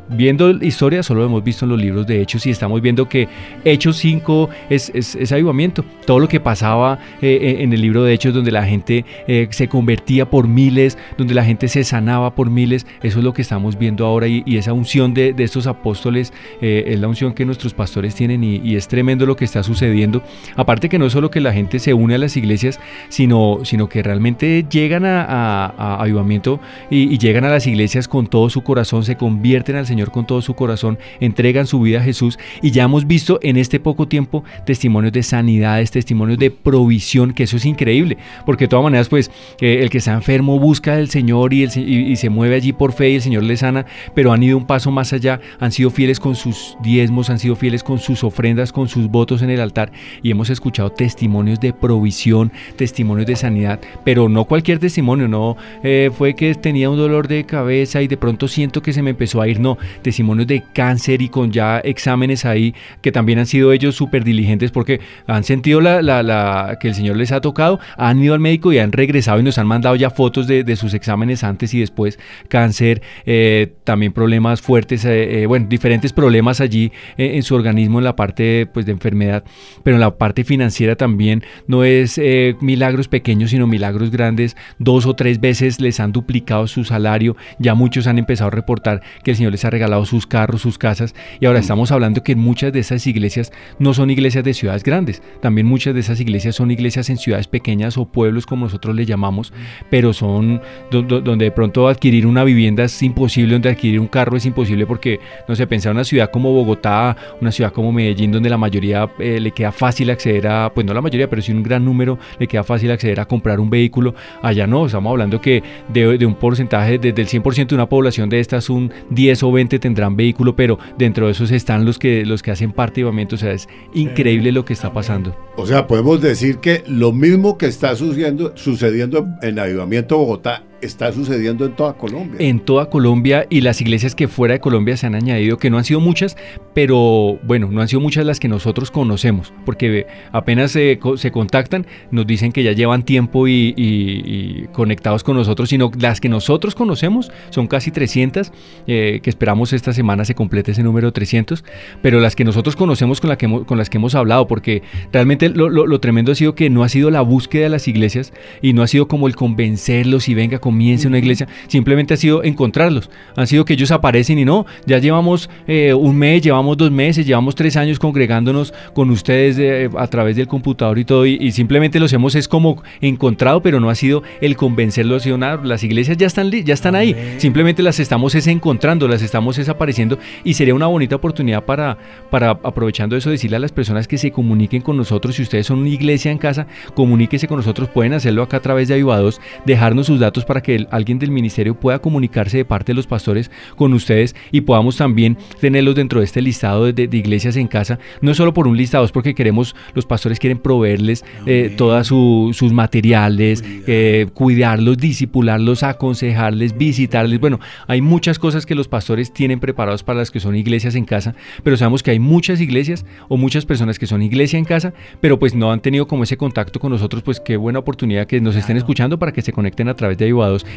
viendo historia, solo lo hemos visto en los libros de Hechos y estamos viendo que Hechos 5 es, es, es avivamiento. Todo lo que pasaba eh, en el libro de Hechos, donde la gente eh, se convertía por miles, donde la gente se sanaba por miles, eso es lo que estamos viendo ahora y, esa unción de, de estos apóstoles eh, es la unción que nuestros pastores tienen y, es tremendo lo que está sucediendo. Aparte que no es solo que la gente se une a las iglesias, sino, sino que realmente llegan a, a- a avivamiento y, llegan a las iglesias con todo su corazón, se convierten al Señor con todo su corazón, entregan su vida a Jesús y ya hemos visto en este poco tiempo testimonios de sanidades, testimonios de provisión, que eso es increíble, porque de todas maneras pues eh, el que está enfermo busca del Señor y, el y se mueve allí por fe y el Señor les sana, pero han ido un paso más allá, han sido fieles con sus diezmos, han sido fieles con sus ofrendas, con sus votos en el altar y hemos escuchado testimonios de provisión, testimonios de sanidad, pero no cualquier testimonio, no eh, fue que tenía un dolor de cabeza y de pronto siento que se me empezó a ir, no, testimonios de cáncer y con ya exámenes ahí que también han sido ellos súper diligentes porque han sentido la, la- la- que el Señor les ha tocado, han ido al médico y han regresado y nos han mandado ya fotos de sus exámenes antes y después, cáncer, eh, también problemas fuertes, eh, eh, bueno, diferentes problemas allí en su organismo en la parte pues, de enfermedad, pero en la parte financiera también no es milagros pequeños, sino milagros grandes, dos o tres veces les han duplicado su salario, ya muchos han empezado a reportar que el Señor les ha regalado sus carros, sus casas, y ahora estamos hablando que muchas de esas iglesias no son iglesias de ciudades grandes, también muchas de esas iglesias son iglesias en ciudades pequeñas o pueblos como nosotros le llamamos, pero son do- do- donde de pronto adquirir una vivienda es imposible, donde adquirir un carro es imposible porque, no sé, pensar en una ciudad como Bogotá, una ciudad como Medellín, donde la mayoría eh, le queda fácil acceder a, pues no la mayoría, pero sí un gran número le queda fácil acceder a comprar un vehículo, allá no, estamos hablando que de, de un porcentaje, desde el 100% de una población de estas, un 10 o 20 tendrán vehículo, pero dentro de esos están los que, los que hacen parte de avivamiento, o sea, es increíble lo que está pasando. O sea, podemos decir que lo mismo que está sucediendo, sucediendo en Avivamiento Bogotá está sucediendo en toda Colombia. en toda Colombia y las iglesias que fuera de Colombia se han añadido, que no han sido muchas, pero bueno, no han sido muchas las que nosotros conocemos, porque apenas se, se contactan, nos dicen que ya llevan tiempo y, conectados con nosotros, sino las que nosotros conocemos son casi 300, eh, que esperamos esta semana se complete ese número 300, pero las que nosotros conocemos con, la que hemos- con las que hemos hablado, porque realmente lo, lo- lo tremendo ha sido que no ha sido la búsqueda de las iglesias y no ha sido como el convencerlos y venga, comience una iglesia, simplemente ha sido encontrarlos. Han sido que ellos aparecen y no, ya llevamos eh, un mes, llevamos dos meses, llevamos tres años congregándonos con ustedes eh, a través del computador y todo, y, y simplemente los hemos es como encontrado, pero no ha sido el convencerlos, ha sido nada. Las iglesias ya están, ya están ahí, simplemente las estamos es encontrando, las estamos es apareciendo, y sería una bonita oportunidad para, para aprovechando eso, decirle a las personas que se comuniquen con nosotros. Si ustedes son una iglesia en casa, comuníquese con nosotros. Pueden hacerlo acá a través de Avivados, dejarnos sus datos para que el- alguien del ministerio pueda comunicarse de parte de los pastores con ustedes y podamos también tenerlos dentro de este listado de, iglesias en casa. No es solo por un listado, es porque queremos, los pastores quieren proveerles eh, todos sus materiales, eh, cuidarlos, disipularlos, aconsejarles, visitarles. Bueno, hay muchas cosas que los pastores tienen preparados para las que son iglesias en casa, pero sabemos que hay muchas iglesias o muchas personas que son iglesia en casa, pero pues no han tenido como ese contacto con nosotros, pues qué buena oportunidad que nos estén escuchando para que se conecten a través de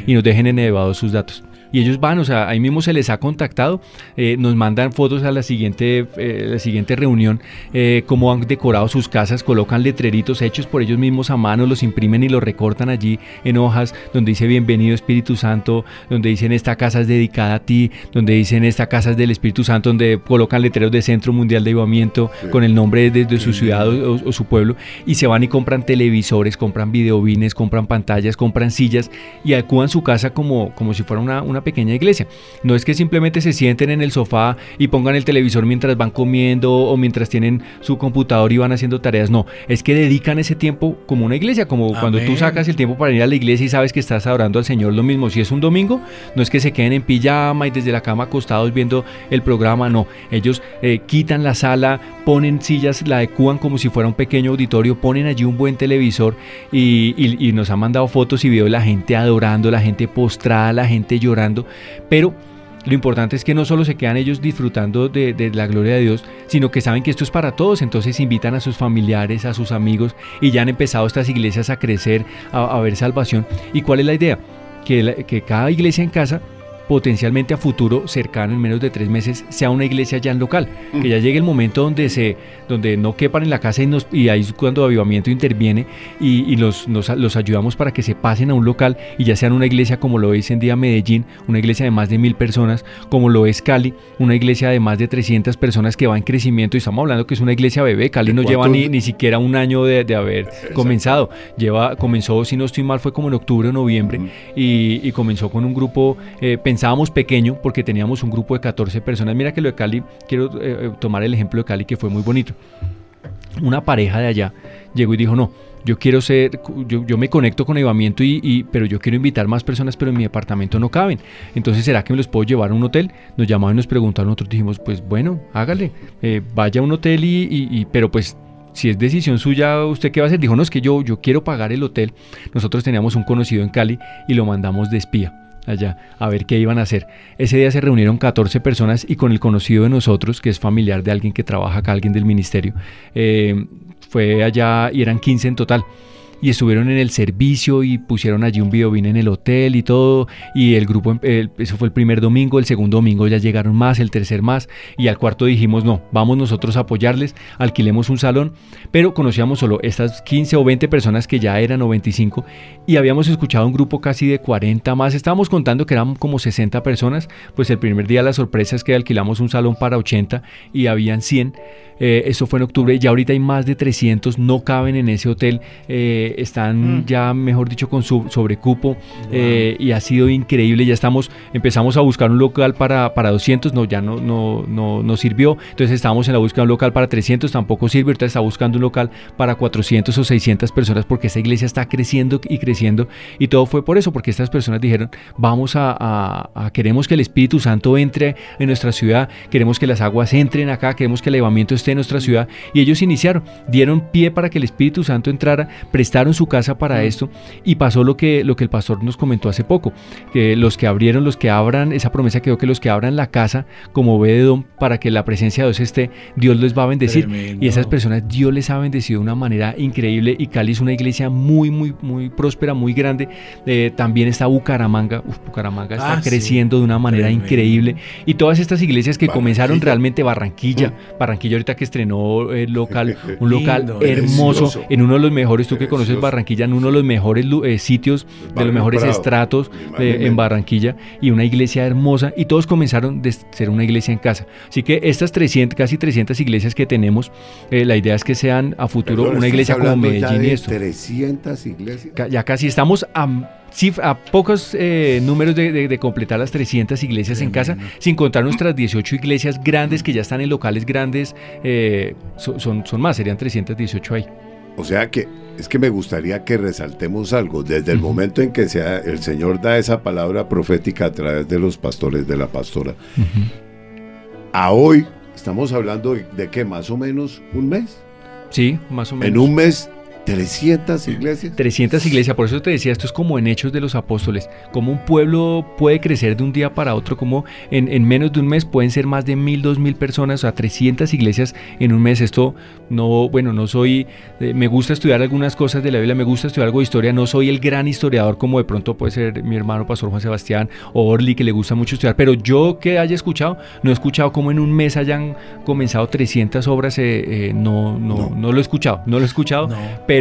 Y nos dejen en Avivados sus datos. Y ellos van, o sea, ahí mismo se les ha contactado, eh, nos mandan fotos a la siguiente, eh, la siguiente reunión, eh, cómo han decorado sus casas, colocan letreritos hechos por ellos mismos a mano, los imprimen y los recortan allí en hojas, donde dice bienvenido Espíritu Santo, donde dicen esta casa es dedicada a ti, donde dicen esta casa es del Espíritu Santo, donde colocan letreros de Centro Mundial de Avivamiento con el nombre de, de su ciudad o, o su pueblo, y se van y compran televisores, compran videobines, compran pantallas, compran sillas y acudan su casa como, como si fuera una, una pequeña iglesia. No es que simplemente se sienten en el sofá y pongan el televisor mientras van comiendo o mientras tienen su computador y van haciendo tareas, no, es que dedican ese tiempo como una iglesia, como cuando tú sacas el tiempo para ir a la iglesia y sabes que estás adorando al Señor, lo mismo, si es un domingo, no es que se queden en pijama y desde la cama acostados viendo el programa, no, ellos eh, quitan la sala, ponen sillas, la adecuan como si fuera un pequeño auditorio, ponen allí un buen televisor y, y- y nos han mandado fotos y videos de la gente adorando, la gente postrada, la gente llorando, pero lo importante es que no solo se quedan ellos disfrutando de, la gloria de Dios, sino que saben que esto es para todos, entonces invitan a sus familiares, a sus amigos y ya han empezado estas iglesias a crecer, a, a ver salvación. ¿Y cuál es la idea? Que cada iglesia en casa potencialmente a futuro cercano en menos de tres meses sea una iglesia ya en local. Que ya llegue el momento donde se donde no quepan en la casa y, nos, y ahí es cuando avivamiento interviene y, y los, nos- los ayudamos para que se pasen a un local y ya sean una iglesia como lo es en día Medellín una iglesia de más de mil personas como lo es Cali una iglesia de más de 300 personas que va en crecimiento. Y estamos hablando que es una iglesia bebé. Cali no lleva ni, ni siquiera un año de, de haber comenzado. Lleva comenzó si no estoy mal fue como en octubre o noviembre y, y comenzó con un grupo, eh, pensábamos pequeño porque teníamos un grupo de 14 personas. Mira que lo de Cali, quiero eh, eh, tomar el ejemplo de Cali que fue muy bonito. Una pareja de allá llegó y dijo, no, yo quiero ser, yo, yo me conecto con Avivamiento, y, y- pero yo quiero invitar más personas, pero en mi departamento no caben. Entonces, ¿será que me los puedo llevar a un hotel? Nos llamaron y nos preguntaron, nosotros dijimos, pues bueno, hágale, eh, vaya a un hotel y, y- y- pero pues si es decisión suya, ¿usted qué va a hacer? Dijo, no, es que yo, yo quiero pagar el hotel. Nosotros teníamos un conocido en Cali y lo mandamos de espía allá a ver qué iban a hacer. Ese día se reunieron 14 personas y con el conocido de nosotros, que es familiar de alguien que trabaja acá, alguien del ministerio, eh, fue allá y eran 15 en total. Y estuvieron en el servicio y pusieron allí un videobin en el hotel y todo. Y el grupo, el- eso fue el primer domingo, el segundo domingo ya llegaron más, el tercer más. Y al cuarto dijimos, no, vamos nosotros a apoyarles, alquilemos un salón. Pero conocíamos solo estas 15 o 20 personas que ya eran o 25 y habíamos escuchado un grupo casi de 40 más. Estábamos contando que eran como 60 personas. Pues el primer día la sorpresa es que alquilamos un salón para 80 y habían 100. Eh, eso fue en octubre. Ya ahorita hay más de 300, no caben en ese hotel. eh, están ya, mejor dicho, con su sobrecupo. eh, y ha sido increíble. Ya estamos, empezamos a buscar un local para, para 200. No, ya no, no, no, no sirvió. Entonces estábamos en la búsqueda de un local para 300. Tampoco sirve. Ahorita está buscando un local para 400 o 600 personas porque esta iglesia está creciendo y creciendo. Y todo fue por eso, porque estas personas dijeron, vamos a, a- a- queremos que el Espíritu Santo entre en nuestra ciudad, queremos que las aguas entren acá, queremos que el elevamiento esté en nuestra ciudad. Y ellos iniciaron, dieron pie para que el Espíritu Santo entrara, prestaron su casa para esto y pasó lo que, lo que el pastor nos comentó hace poco, que los que abrieron, los que abran, esa promesa quedó que los que abran la casa como ve de don para que la presencia de Dios esté, Dios les va a bendecir. Tremendo. Y esas personas Dios les ha bendecido de una manera increíble y Cali es una iglesia muy, muy, muy próspera, muy grande. Eh, también está Bucaramanga, Uf, Bucaramanga está Ah, sí. creciendo de una manera Tremendo. increíble. Y todas estas iglesias que comenzaron realmente Barranquilla, Barranquilla ahorita que estrenó el local, un local Lindo, hermoso, precioso. en uno de los mejores, tú que conoces. Barranquilla, en uno de los mejores eh, sitios, de los mejores Prado, estratos en. Barranquilla y una iglesia hermosa y todos comenzaron de ser una iglesia en casa. Así que estas 300, casi 300 iglesias que tenemos, eh, la idea es que sean a futuro Perdón, una ¿estás iglesia como ya Medellín y esto. 300 iglesias. Ya casi estamos a, cif- a pocos eh, números de, de- de completar las 300 iglesias en casa, sin contar nuestras 18 iglesias grandes que ya están en locales grandes, eh, so- son, son más, serían 318 ahí. O sea que es que me gustaría que resaltemos algo. Desde el momento en que sea, el Señor da esa palabra profética a través de los pastores, de la pastora, a hoy estamos hablando de que más o menos un mes. Sí, más o menos. En un mes, 300 iglesias. 300 iglesias, por eso te decía, esto es como en Hechos de los Apóstoles, como un pueblo puede crecer de un día para otro, como en, en menos de un mes pueden ser más de mil, dos mil personas, o sea, 300 iglesias en un mes. Esto no, bueno, no soy, eh, me gusta estudiar algunas cosas de la Biblia, me gusta estudiar algo de historia, no soy el gran historiador como de pronto puede ser mi hermano Pastor Juan Sebastián o Orly, que le gusta mucho estudiar, pero yo que haya escuchado, no he escuchado como en un mes hayan comenzado 300 obras, eh, eh, no, no, No. no lo he escuchado, no lo he escuchado, No. pero,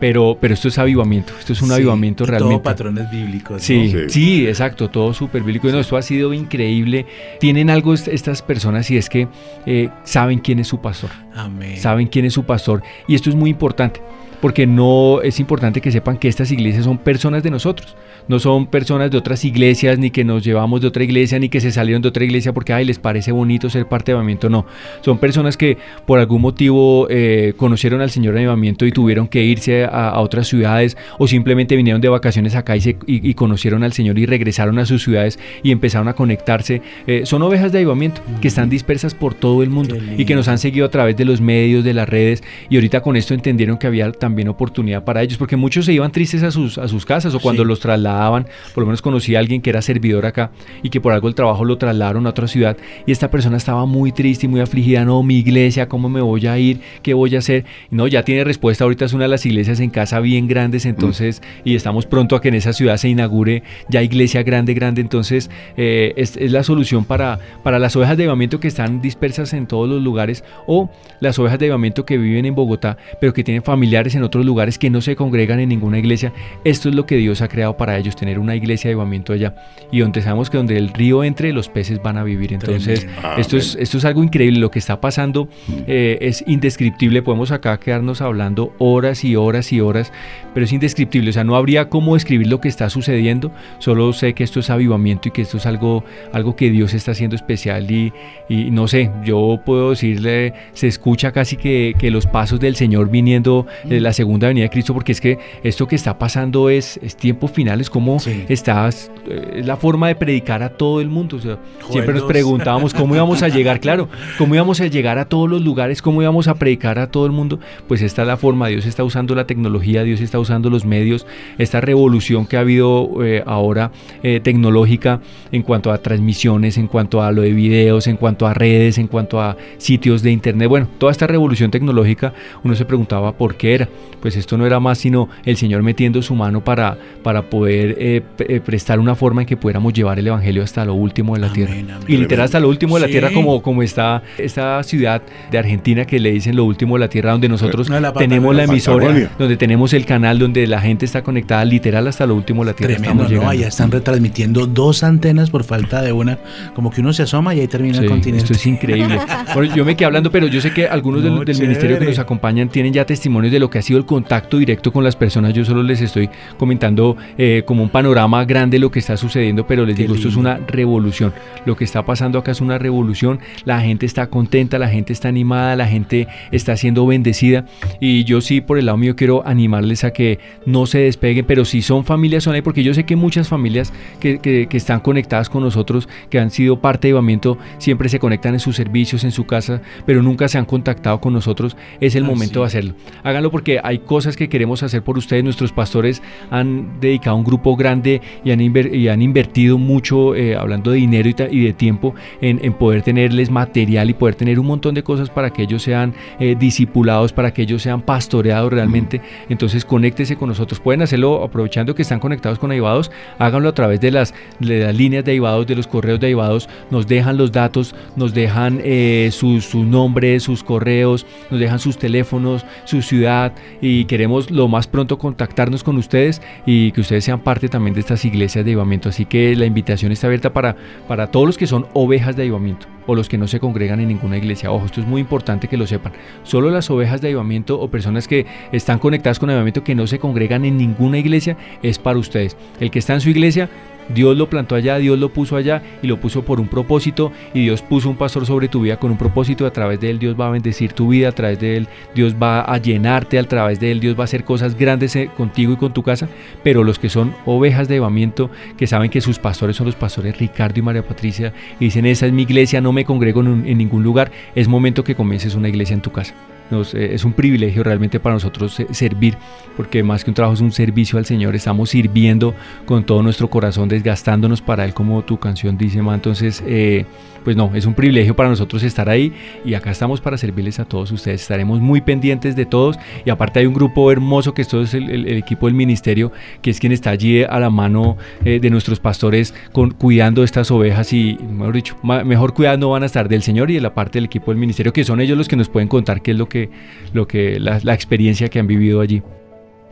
pero, pero esto es avivamiento, esto es un Sí, avivamiento realmente. Todo patrones bíblicos. ¿no? Sí, Sí. sí, exacto, todo súper bíblico. Y no, esto ha sido increíble. Tienen algo est- estas personas y es que eh, saben quién es su pastor, Amén. saben quién es su pastor. Y esto es muy importante, porque no es importante que sepan que estas iglesias son personas de nosotros. No son personas de otras iglesias, ni que nos llevamos de otra iglesia, ni que se salieron de otra iglesia porque ay, les parece bonito ser parte de avivamiento. No, son personas que por algún motivo eh, conocieron al Señor de avivamiento y tuvieron que irse a, a otras ciudades o simplemente vinieron de vacaciones acá y, se- y- y conocieron al Señor y regresaron a sus ciudades y empezaron a conectarse. Eh, son ovejas de avivamiento que están dispersas por todo el mundo y que nos han seguido a través de los medios, de las redes y ahorita con esto entendieron que había también oportunidad para ellos porque muchos se iban tristes a sus, a sus casas o cuando Sí. los trasladaban, por lo menos conocí a alguien que era servidor acá y que por algo el trabajo lo trasladaron a otra ciudad y esta persona estaba muy triste y muy afligida, no, mi iglesia, ¿cómo me voy a ir? ¿Qué voy a hacer? No, ya tiene respuesta, ahorita es una de las iglesias en casa bien grandes, entonces, y estamos pronto a que en esa ciudad se inaugure ya iglesia grande, grande, entonces eh, es, es la solución para, para las ovejas de avivamiento que están dispersas en todos los lugares o las ovejas de avivamiento que viven en Bogotá, pero que tienen familiares en en otros lugares que no se congregan en ninguna iglesia, esto es lo que Dios ha creado para ellos, tener una iglesia de avivamiento allá. Y donde sabemos que donde el río entre, los peces van a vivir. Entonces, esto es, esto es algo increíble. Lo que está pasando eh, es indescriptible. Podemos acá quedarnos hablando horas y horas y horas, pero es indescriptible. O sea, no habría cómo describir lo que está sucediendo. Solo sé que esto es avivamiento y que esto es algo, algo que Dios está haciendo especial. Y, y no sé, yo puedo decirle, se escucha casi que, que los pasos del Señor viniendo de la segunda venida de Cristo, porque es que esto que está pasando es, es tiempo final, es como Sí. estás, eh, es la forma de predicar a todo el mundo. O sea, siempre nos preguntábamos cómo íbamos a llegar, claro, cómo íbamos a llegar a todos los lugares, cómo íbamos a predicar a todo el mundo. Pues esta es la forma, Dios está usando la tecnología, Dios está usando los medios, esta revolución que ha habido eh, ahora eh, tecnológica en cuanto a transmisiones, en cuanto a lo de videos, en cuanto a redes, en cuanto a sitios de internet. Bueno, toda esta revolución tecnológica, uno se preguntaba por qué era. Pues esto no era más sino el Señor metiendo su mano para, para poder eh, eh, prestar una forma en que pudiéramos llevar el Evangelio hasta lo último de la Amén, tierra. amén. Y literal hasta lo último de la Sí. tierra, como, como está esta ciudad de Argentina que le dicen lo último de la tierra, donde nosotros No, la tenemos la Patagonia. emisora, Patagonia. donde tenemos el canal, donde la gente está conectada literal hasta lo último de la tierra. Tremendo, ¿no? Allá están retransmitiendo dos antenas por falta de una. Como que uno se asoma y ahí termina el Sí, continente. esto es increíble. Bueno, yo me quedé hablando, pero yo sé que algunos del, No, del ministerio que nos acompañan tienen ya testimonios de lo que ha sido el contacto directo con las personas. Yo solo les estoy comentando eh, como un panorama grande de lo que está sucediendo, pero les Qué digo, esto es una revolución. Lo que está pasando acá es una revolución. La gente está contenta, la gente está animada, la gente está siendo bendecida. Y yo sí, por el lado mío, quiero animarles a que no se despeguen, pero si son familias, son ahí, porque yo sé que muchas familias que, que- que están conectadas con nosotros, que han sido parte de Avivamiento, siempre se conectan en sus servicios, en su casa, pero nunca se han contactado con nosotros. Es el Ah, momento sí. de hacerlo. Háganlo porque hay cosas que queremos hacer por ustedes. Nuestros pastores han dedicado un grupo grande y han, inver- y han invertido mucho, eh, hablando de dinero y, de tiempo, en, en poder tenerles material y poder tener un montón de cosas para que ellos sean eh, discipulados, para que ellos sean pastoreados realmente. Entonces, conéctese con nosotros. Pueden hacerlo aprovechando que están conectados con Aivados. Háganlo a través de las, de las líneas de Aivados, de los correos de Aivados. Nos dejan los datos, nos dejan eh, sus, sus nombres, sus correos, nos dejan sus teléfonos, su ciudad y queremos lo más pronto contactarnos con ustedes y que ustedes sean parte también de estas iglesias de avivamiento. Así que la invitación está abierta para, para todos los que son ovejas de avivamiento o los que no se congregan en ninguna iglesia. Ojo, esto es muy importante que lo sepan. Solo las ovejas de avivamiento o personas que están conectadas con avivamiento que no se congregan en ninguna iglesia es para ustedes. El que está en su iglesia Dios lo plantó allá, Dios lo puso allá y lo puso por un propósito y Dios puso un pastor sobre tu vida con un propósito. A través de él Dios va a bendecir tu vida, a través de él Dios va a llenarte, a través de él Dios va a hacer cosas grandes eh, contigo y con tu casa. Pero los que son ovejas de llevamiento, que saben que sus pastores son los pastores Ricardo y María Patricia y dicen esa es mi iglesia, no me congrego en, en ningún lugar, es momento que comiences una iglesia en tu casa. Nos, eh, es un privilegio realmente para nosotros eh, servir, porque más que un trabajo es un servicio al Señor, estamos sirviendo con todo nuestro corazón, desgastándonos para Él, como tu canción dice, ma. Entonces, eh, pues no, es un privilegio para nosotros estar ahí y acá estamos para servirles a todos ustedes. Estaremos muy pendientes de todos y aparte hay un grupo hermoso que es el, el- equipo del ministerio, que es quien está allí a la mano eh, de nuestros pastores con, cuidando estas ovejas y, mejor dicho, ma- mejor cuidando van a estar del Señor y de la parte del equipo del ministerio, que son ellos los que nos pueden contar qué es lo que, lo que la, la experiencia que han vivido allí.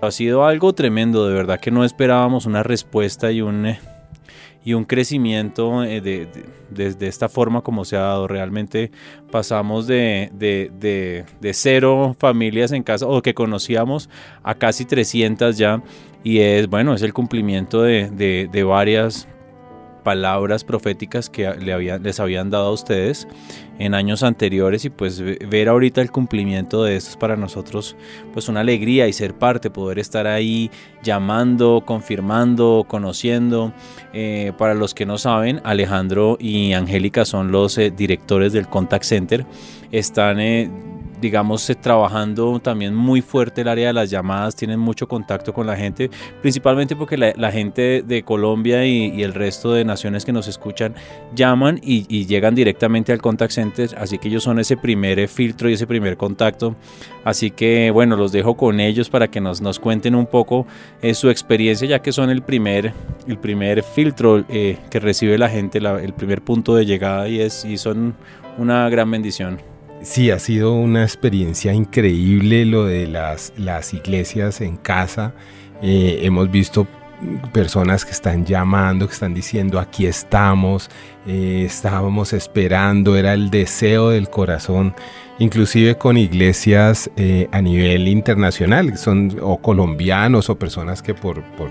Ha sido algo tremendo, de verdad que no esperábamos una respuesta y un, eh, y un crecimiento eh, de, de- esta forma como se ha dado. Realmente pasamos de, cero familias en casa o que conocíamos a casi 300 ya y es bueno, es el cumplimiento de varias palabras proféticas que les habían dado a ustedes en años anteriores y pues ve- ver ahorita el cumplimiento de esto es para nosotros pues una alegría y ser parte, poder estar ahí llamando, confirmando, conociendo. Eh, para los que no saben, Alejandro y Angélica son los eh, directores del Contact Center. Están, eh, digamos, trabajando también muy fuerte el área de las llamadas, tienen mucho contacto con la gente, principalmente porque la, la gente de Colombia y, y el resto de naciones que nos escuchan llaman y, y llegan directamente al Contact Center, así que ellos son ese primer filtro y ese primer contacto. Así que bueno, los dejo con ellos para que nos, nos cuenten un poco eh, su experiencia, ya que son el primer, el primer filtro eh, que recibe la gente, la- el primer punto de llegada y, es, y son una gran bendición. Sí, ha sido una experiencia increíble lo de las, las iglesias en casa. Eh, hemos visto personas que están llamando, que están diciendo aquí estamos, eh, estábamos esperando, era el deseo del corazón, inclusive con iglesias eh, a nivel internacional, son o colombianos o personas que por, por,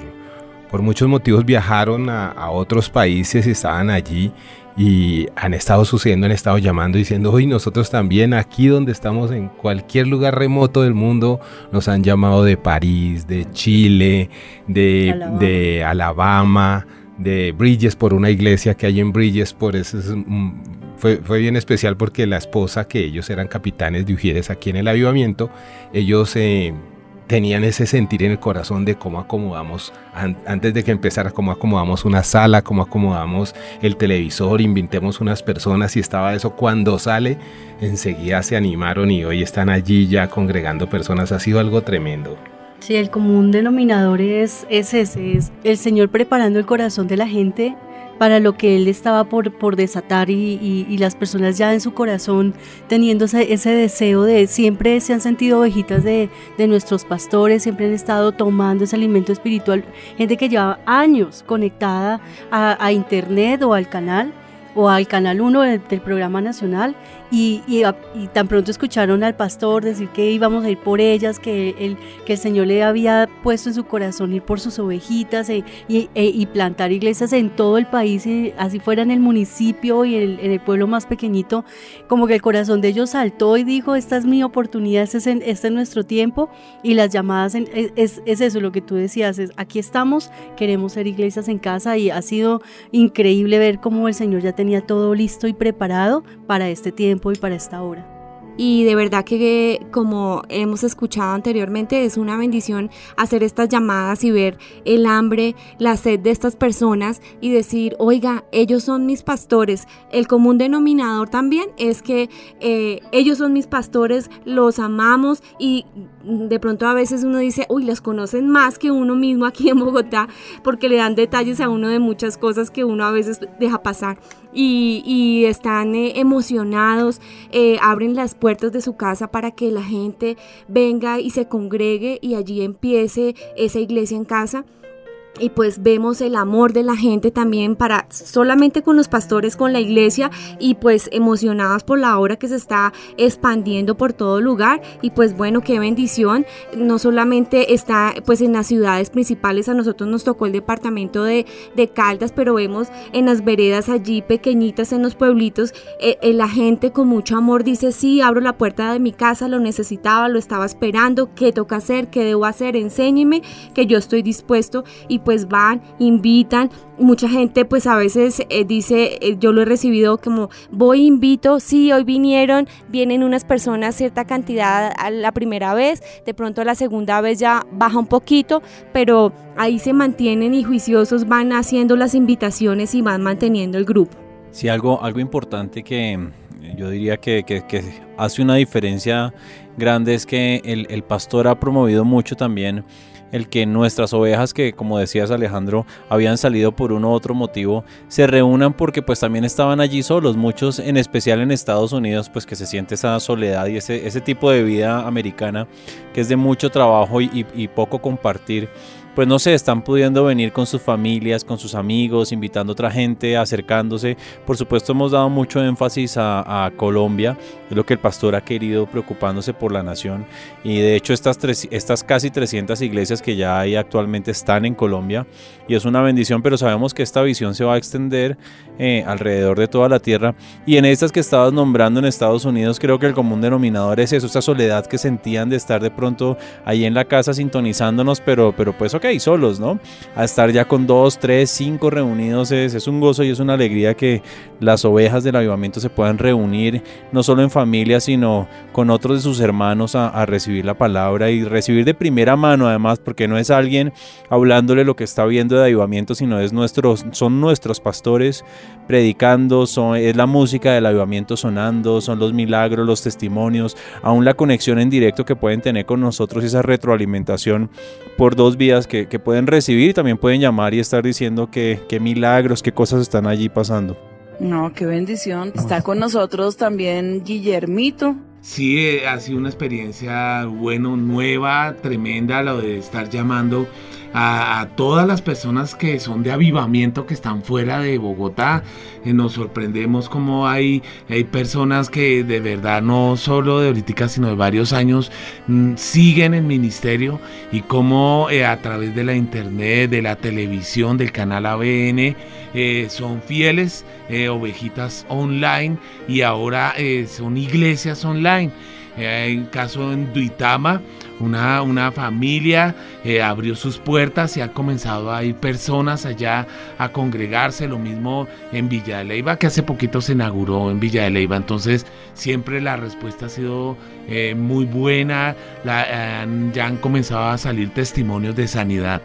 por muchos motivos viajaron a, a otros países y estaban allí y han estado sucediendo, han estado llamando diciendo, hoy nosotros también aquí donde estamos en cualquier lugar remoto del mundo, nos han llamado de París, de Chile, de Alabama. de, Alabama, de Bridges por una iglesia que hay en Bridges, por eso es, mm, fue, fue bien especial porque la esposa que ellos eran capitanes de Ujieres aquí en el avivamiento, ellos... eh, tenían ese sentir en el corazón de cómo acomodamos, an- antes de que empezara, cómo acomodamos una sala, cómo acomodamos el televisor, invitemos unas personas y estaba eso. Cuando sale, enseguida se animaron y hoy están allí ya congregando personas. Ha sido algo tremendo. Sí, el común denominador es, es ese, es el Señor preparando el corazón de la gente para lo que Él estaba por, por desatar y, y- las personas ya en su corazón teniendo ese, ese deseo de siempre se han sentido ovejitas de, de nuestros pastores, siempre han estado tomando ese alimento espiritual, gente que lleva años conectada a, a internet o al canal o al canal 1 del, del programa nacional y, y y tan pronto escucharon al pastor decir que íbamos a ir por ellas, que el, que el Señor le había puesto en su corazón ir por sus ovejitas e- y, e- y plantar iglesias en todo el país, así fuera en el municipio y en en el pueblo más pequeñito, como que el corazón de ellos saltó y dijo, esta es mi oportunidad, este es, en- este es nuestro tiempo y las llamadas, en- es- es eso lo que tú decías, es aquí estamos, queremos ser iglesias en casa y ha sido increíble ver cómo el Señor ya tenía todo listo y preparado para este tiempo y para esta hora. Y de verdad que como hemos escuchado anteriormente, es una bendición hacer estas llamadas y ver el hambre, la sed de estas personas y decir, oiga, ellos son mis pastores. El común denominador también es que eh, ellos son mis pastores, los amamos y de pronto a veces uno dice, uy, los conocen más que uno mismo aquí en Bogotá porque le dan detalles a uno de muchas cosas que uno a veces deja pasar. Y, y están eh, emocionados, eh, abren las puertas de su casa para que la gente venga y se congregue y allí empiece esa iglesia en casa. Y pues vemos el amor de la gente también para solamente con los pastores, con la iglesia y pues emocionados por la obra que se está expandiendo por todo lugar y pues bueno, qué bendición. No solamente está pues en las ciudades principales, a nosotros nos tocó el departamento de, de Caldas, pero vemos en las veredas allí pequeñitas, en los pueblitos, eh, eh, la gente con mucho amor dice, sí, abro la puerta de mi casa, lo necesitaba, lo estaba esperando, ¿qué toca hacer? ¿Qué debo hacer? Enséñeme que yo estoy dispuesto y pues van, invitan. Mucha gente pues a veces eh, dice, eh, yo lo he recibido como voy, invito, sí, hoy vinieron, vienen unas personas cierta cantidad a la primera vez, de pronto a la segunda vez ya baja un poquito, pero ahí se mantienen y juiciosos van haciendo las invitaciones y van manteniendo el grupo. Sí, algo, algo importante que mm, yo diría que, que- que hace una diferencia grande es que el, el pastor ha promovido mucho también el que nuestras ovejas que como decías Alejandro habían salido por uno u otro motivo se reúnan porque pues también estaban allí solos. Muchos en especial en Estados Unidos pues que se siente esa soledad y ese, ese tipo de vida americana que es de mucho trabajo y, y- y poco compartir pues no sé, están pudiendo venir con sus familias, con sus amigos, invitando a otra gente, acercándose. Por supuesto hemos dado mucho énfasis a, Colombia, es lo que el pastor ha querido preocupándose por la nación. Y de hecho estas, tres- estas casi 300 iglesias que ya hay actualmente están en Colombia y es una bendición, pero sabemos que esta visión se va a extender eh, alrededor de toda la tierra. Y en estas que estabas nombrando en Estados Unidos, creo que el común denominador es eso, esa soledad que sentían de estar de pronto ahí en la casa sintonizándonos, pero, pero pues ok, solos, ¿no? A estar ya con dos, tres, cinco reunidos es, es un gozo y es una alegría que las ovejas del avivamiento se puedan reunir, no solo en familia, sino con otros de sus hermanos a, a recibir la palabra y recibir de primera mano además, porque no es alguien hablándole lo que está viendo de avivamiento, sino es nuestros, son nuestros pastores predicando, son, es la música del avivamiento sonando, son los milagros, los testimonios, aún la conexión en directo que pueden tener con nosotros, esa retroalimentación por dos vías que, que pueden recibir y también pueden llamar y estar diciendo que, qué milagros, qué cosas están allí pasando. No, qué bendición. Está con nosotros también Guillermito. Sí, eh, ha sido una experiencia, bueno, nueva, tremenda, lo de estar llamando a, todas las personas que son de avivamiento, que están fuera de Bogotá. Eh, nos sorprendemos como hay, hay personas que de verdad, no solo de ahorita, sino de varios años, mm, siguen el ministerio y cómo eh, a través de la internet, de la televisión, del canal ABN, eh, son fieles, eh, ovejitas online y ahora son iglesias online. Un caso en Duitama, una, una familia eh, abrió sus puertas y ha comenzado a ir personas allá a congregarse, lo mismo en Villa de Leyva, que hace poquito se inauguró en Villa de Leyva, entonces siempre la respuesta ha sido eh, muy buena, han- ya han comenzado a salir testimonios de sanidad.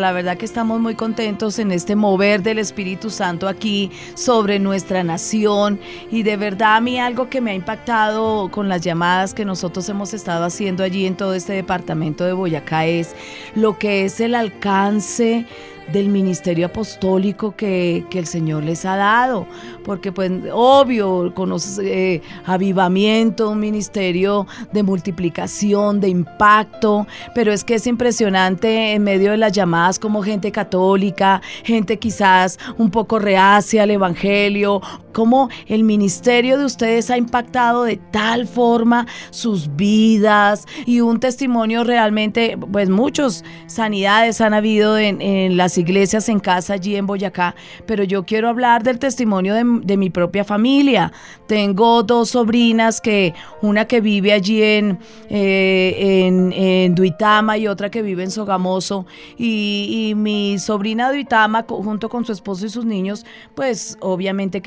La verdad que estamos muy contentos en este mover del Espíritu Santo aquí sobre nuestra nación. Y de verdad a mí algo que me ha impactado con las llamadas que nosotros hemos estado haciendo allí en todo este departamento de Boyacá es lo que es el alcance del ministerio apostólico que, que el Señor les ha dado, porque pues obvio, conoces eh, avivamiento, un ministerio de multiplicación, de impacto, pero es que es impresionante en medio de las llamadas como gente católica, gente quizás un poco reacia al Evangelio, cómo el ministerio de ustedes ha impactado de tal forma sus vidas y un testimonio realmente, pues muchos sanidades han habido en, las iglesias en casa allí en Boyacá, pero yo quiero hablar del testimonio de, mi propia familia. Tengo dos sobrinas que, una que vive allí en, eh, Duitama y otra que vive en Sogamoso. Y, y mi sobrina Duitama junto con su esposo y sus niños, pues obviamente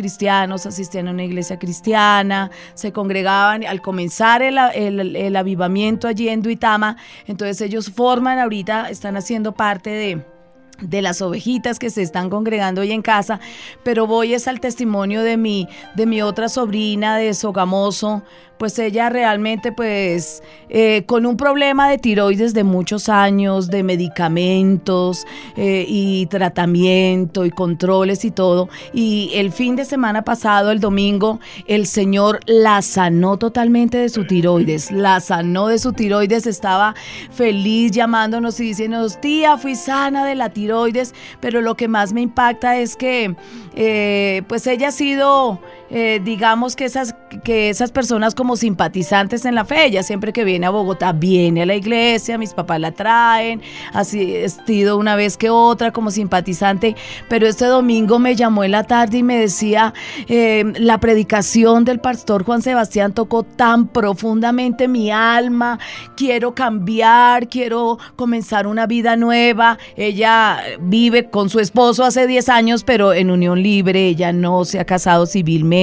asistían a una iglesia cristiana, se congregaban al comenzar el, el- el avivamiento allí en Duitama, entonces ellos forman ahorita, están haciendo parte de de las ovejitas que se están congregando hoy en casa, pero voy es al testimonio de mi, de mi otra sobrina de Sogamoso, pues ella realmente pues eh, con un problema de tiroides de muchos años, de medicamentos eh, y tratamiento y controles y todo, y el fin de semana pasado, el domingo, el Señor la sanó totalmente de su tiroides, la sanó de su tiroides, estaba feliz llamándonos y diciéndonos, tía, fui sana de la tiroides, pero lo que más me impacta es que eh, pues ella ha sido, eh, digamos que esas, que esas personas como simpatizantes en la fe, ella siempre que viene a Bogotá viene a la iglesia, mis papás la traen, ha sido una vez que otra como simpatizante, pero este domingo me llamó en la tarde y me decía, eh, la predicación del pastor Juan Sebastián tocó tan profundamente mi alma, quiero cambiar, quiero comenzar una vida nueva, ella vive con su esposo hace 10 años, pero en unión libre, ella no se ha casado civilmente,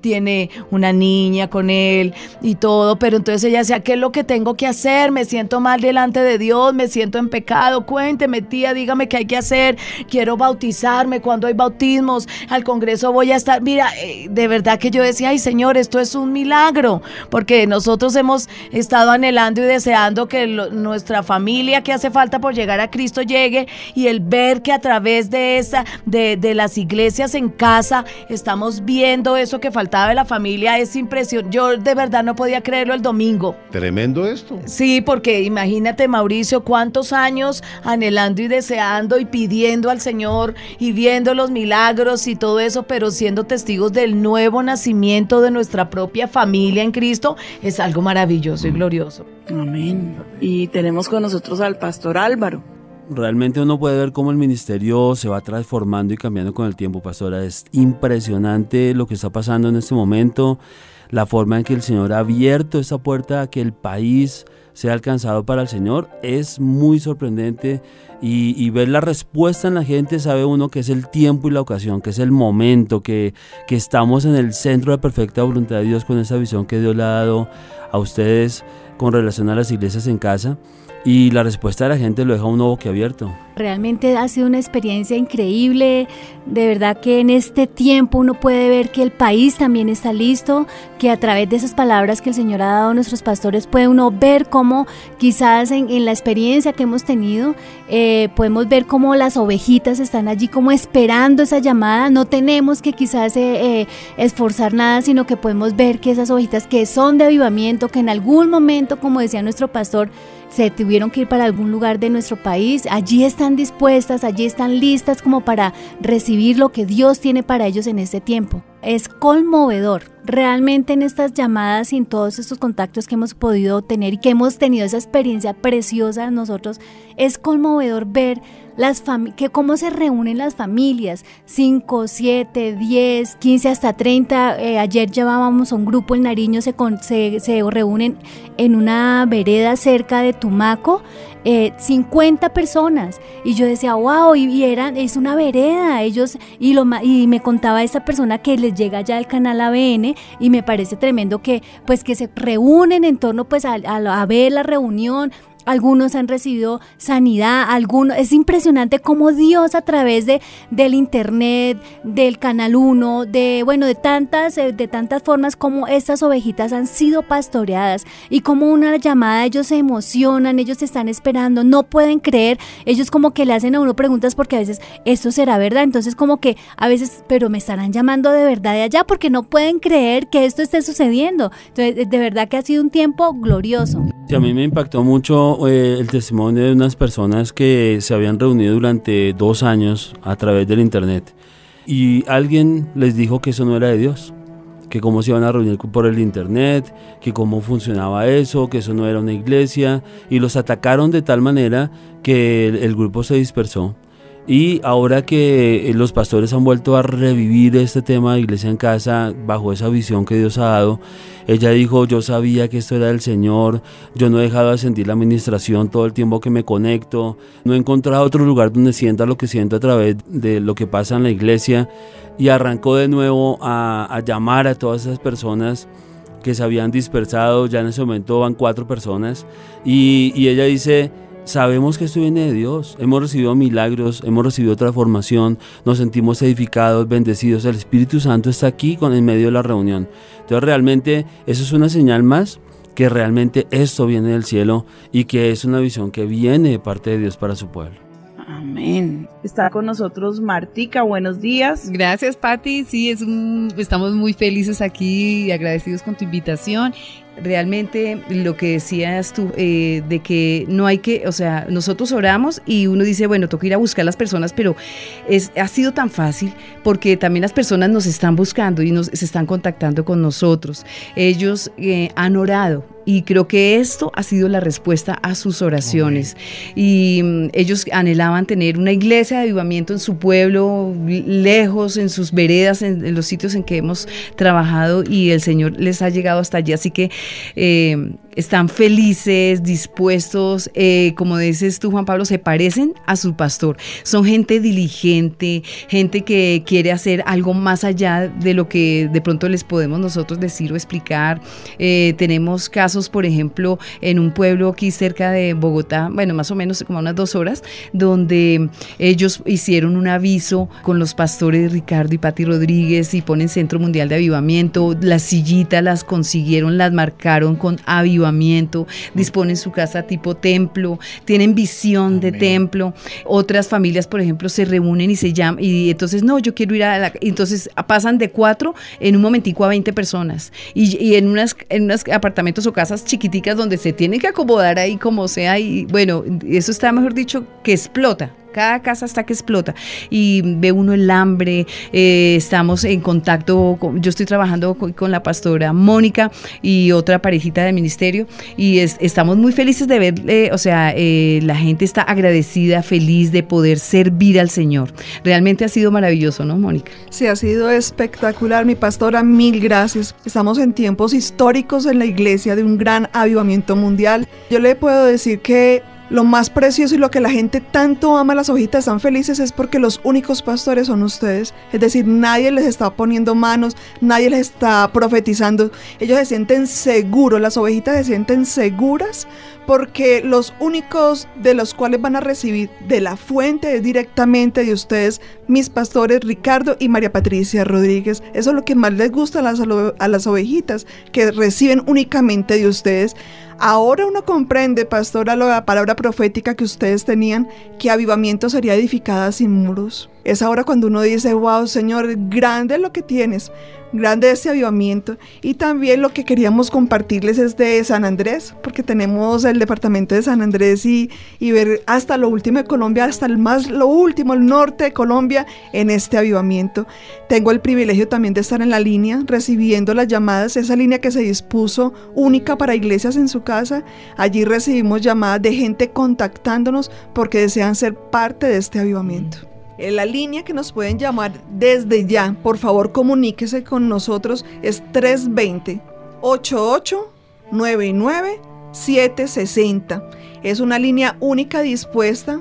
tiene una niña con él y todo, pero entonces ella decía, ¿qué es lo que tengo que hacer? Me siento mal delante de Dios, me siento en pecado, cuénteme tía, dígame qué hay que hacer, quiero bautizarme, cuando hay bautismos, al Congreso voy a estar, mira, eh, de verdad que yo decía, ay Señor, esto es un milagro, porque nosotros hemos estado anhelando y deseando que nuestra familia que hace falta por llegar a Cristo llegue y el ver que a través de esa, de, de las iglesias en casa, estamos viendo eso que faltaba de la familia, es impresionante. Yo de verdad no podía creerlo el domingo. Tremendo esto. Sí, porque imagínate Mauricio, cuántos años anhelando y deseando y pidiendo al Señor y viendo los milagros y todo eso, pero siendo testigos del nuevo nacimiento de nuestra propia familia en Cristo, es algo maravilloso y glorioso. Amén. Y tenemos con nosotros al pastor Álvaro. Realmente uno puede ver cómo el ministerio se va transformando y cambiando con el tiempo, pastora. Es impresionante lo que está pasando en este momento, la forma en que el Señor ha abierto esa puerta a que el país sea alcanzado para el Señor es muy sorprendente y, ver la respuesta en la gente sabe uno que es el tiempo y la ocasión, que es el momento, que, que estamos en el centro de perfecta voluntad de Dios con esa visión que Dios le ha dado a ustedes con relación a las iglesias en casa y la respuesta de la gente lo deja uno boquiabierto. Realmente ha sido una experiencia increíble. De verdad que en este tiempo uno puede ver que el país también está listo, que a través de esas palabras que el Señor ha dado a nuestros pastores puede uno ver cómo quizás en, en la experiencia que hemos tenido eh, podemos ver cómo las ovejitas están allí como esperando esa llamada. No tenemos que quizás eh, eh, esforzar nada, sino que podemos ver que esas ovejitas que son de avivamiento, que en algún momento, como decía nuestro pastor, se tuvieron que ir para algún lugar de nuestro país, allí están dispuestas, allí están listas como para recibir lo que Dios tiene para ellos en este tiempo. Es conmovedor. Realmente en estas llamadas y en todos estos contactos que hemos podido tener y que hemos tenido esa experiencia preciosa nosotros, es conmovedor ver las que cómo se reúnen las familias, 5, 7, 10, 15 hasta 30. Eh, ayer llevábamos a un grupo en Nariño, se, se, se reúnen en una vereda cerca de Tumaco, eh, 50 personas. Y yo decía, wow, y, eran, es una vereda. Ellos, y, lo, y me contaba esa persona que les llega ya el canal ABN y me parece tremendo que pues que se reúnen en torno pues a, a, a ver la reunión algunos han recibido sanidad, algunos, es impresionante cómo Dios a través de, del internet, del canal 1, de, bueno, de tantas, eh, de tantas formas como estas ovejitas han sido pastoreadas y como una llamada ellos se emocionan, ellos están esperando, no pueden creer, ellos como que le hacen a uno preguntas porque a veces esto será verdad, entonces como que a veces, pero me estarán llamando de verdad de allá porque no pueden creer que esto esté sucediendo. Entonces, de verdad que ha sido un tiempo glorioso. Sí, a mí me impactó mucho eh, el testimonio de unas personas que se habían reunido durante dos años a través del internet. Y alguien les dijo que eso no era de Dios, que cómo se iban a reunir por el internet, que cómo funcionaba eso, que eso no era una iglesia y los atacaron de tal manera que el, el grupo se dispersó y ahora que eh, los pastores han vuelto a revivir este tema de iglesia en casa bajo esa visión que Dios ha dado, ella dijo, yo sabía que esto era del Señor, yo no he dejado de sentir la administración todo el tiempo que me conecto, no he encontrado otro lugar donde sienta lo que siento a través de lo que pasa en la iglesia y arrancó de nuevo a, llamar a todas esas personas que se habían dispersado, ya en ese momento van cuatro personas y, y ella dice, Sabemos que esto viene de Dios. Hemos recibido milagros, hemos recibido transformación, nos sentimos edificados, bendecidos. El Espíritu Santo está aquí con en medio de la reunión. Entonces realmente eso es una señal más que realmente esto viene del cielo y que es una visión que viene de parte de Dios para su pueblo. Amén. Está con nosotros Martica, buenos días. Gracias, Patti. Sí, es un, estamos muy felices aquí y agradecidos con tu invitación realmente lo que decías tú, eh, de que no hay que, o sea, nosotros oramos y uno dice, bueno, toca ir a buscar a las personas, pero es, ha sido tan fácil porque también las personas nos están buscando y nos, se están contactando con nosotros. Ellos eh, han orado, y creo que esto ha sido la respuesta a sus oraciones. Y mm, ellos anhelaban tener una iglesia de avivamiento en su pueblo, lejos, en sus veredas, en, en, los sitios en que hemos trabajado y el Señor les ha llegado hasta allí. Así que eh, están felices, dispuestos, eh, como dices tú Juan Pablo, se parecen a su pastor. Son gente diligente, gente que quiere hacer algo más allá de lo que de pronto les podemos nosotros decir o explicar. Eh, tenemos casos, por ejemplo, en un pueblo aquí cerca de Bogotá, bueno, más o menos como unas dos horas, donde ellos hicieron un aviso con los pastores Ricardo y Pati Rodríguez y ponen Centro Mundial de Avivamiento, las sillitas las consiguieron, las marcaron con avivamiento disponen su casa tipo templo, tienen visión de templo. Otras familias, por ejemplo, se reúnen y se llaman, y entonces, no, yo quiero ir a la... Entonces pasan de cuatro en un momentico a 20 personas. Y, y en, unas, en unos apartamentos o casas chiquiticas donde se tienen que acomodar ahí como sea. Y bueno, eso está, mejor dicho, que explota cada casa hasta que explota y ve uno el hambre, eh, estamos en contacto, con, yo estoy trabajando con, la pastora Mónica y otra parejita del ministerio y es, estamos muy felices de ver, eh, o sea, eh, la gente está agradecida, feliz de poder servir al Señor. Realmente ha sido maravilloso, ¿no, Mónica? Sí, ha sido espectacular, mi pastora, mil gracias. Estamos en tiempos históricos en la iglesia de un gran avivamiento mundial. Yo le puedo decir que lo más precioso y lo que la gente tanto ama las ovejitas están felices es porque los únicos pastores son ustedes. Es decir, nadie les está poniendo manos, nadie les está profetizando. Ellos se sienten seguros, las ovejitas se sienten seguras porque los únicos de los cuales van a recibir de la fuente es directamente de ustedes, mis pastores Ricardo y María Patricia Rodríguez. Eso es lo que más les gusta a las, a las ovejitas, que reciben únicamente de ustedes. Ahora uno comprende, pastora, la palabra profética que ustedes tenían, que avivamiento sería edificada sin muros. Es ahora cuando uno dice, wow, Señor, grande lo que tienes, grande ese avivamiento. Y también lo que queríamos compartirles es de San Andrés, porque tenemos el departamento de San Andrés y, y ver hasta lo último de Colombia, hasta el más, lo último, el norte de Colombia, en este avivamiento. Tengo el privilegio también de estar en la línea, recibiendo las llamadas, esa línea que se dispuso única para iglesias en su casa. Allí recibimos llamadas de gente contactándonos porque desean ser parte de este avivamiento. En la línea que nos pueden llamar desde ya, por favor comuníquese con nosotros, es 320-8899-760. Es una línea única dispuesta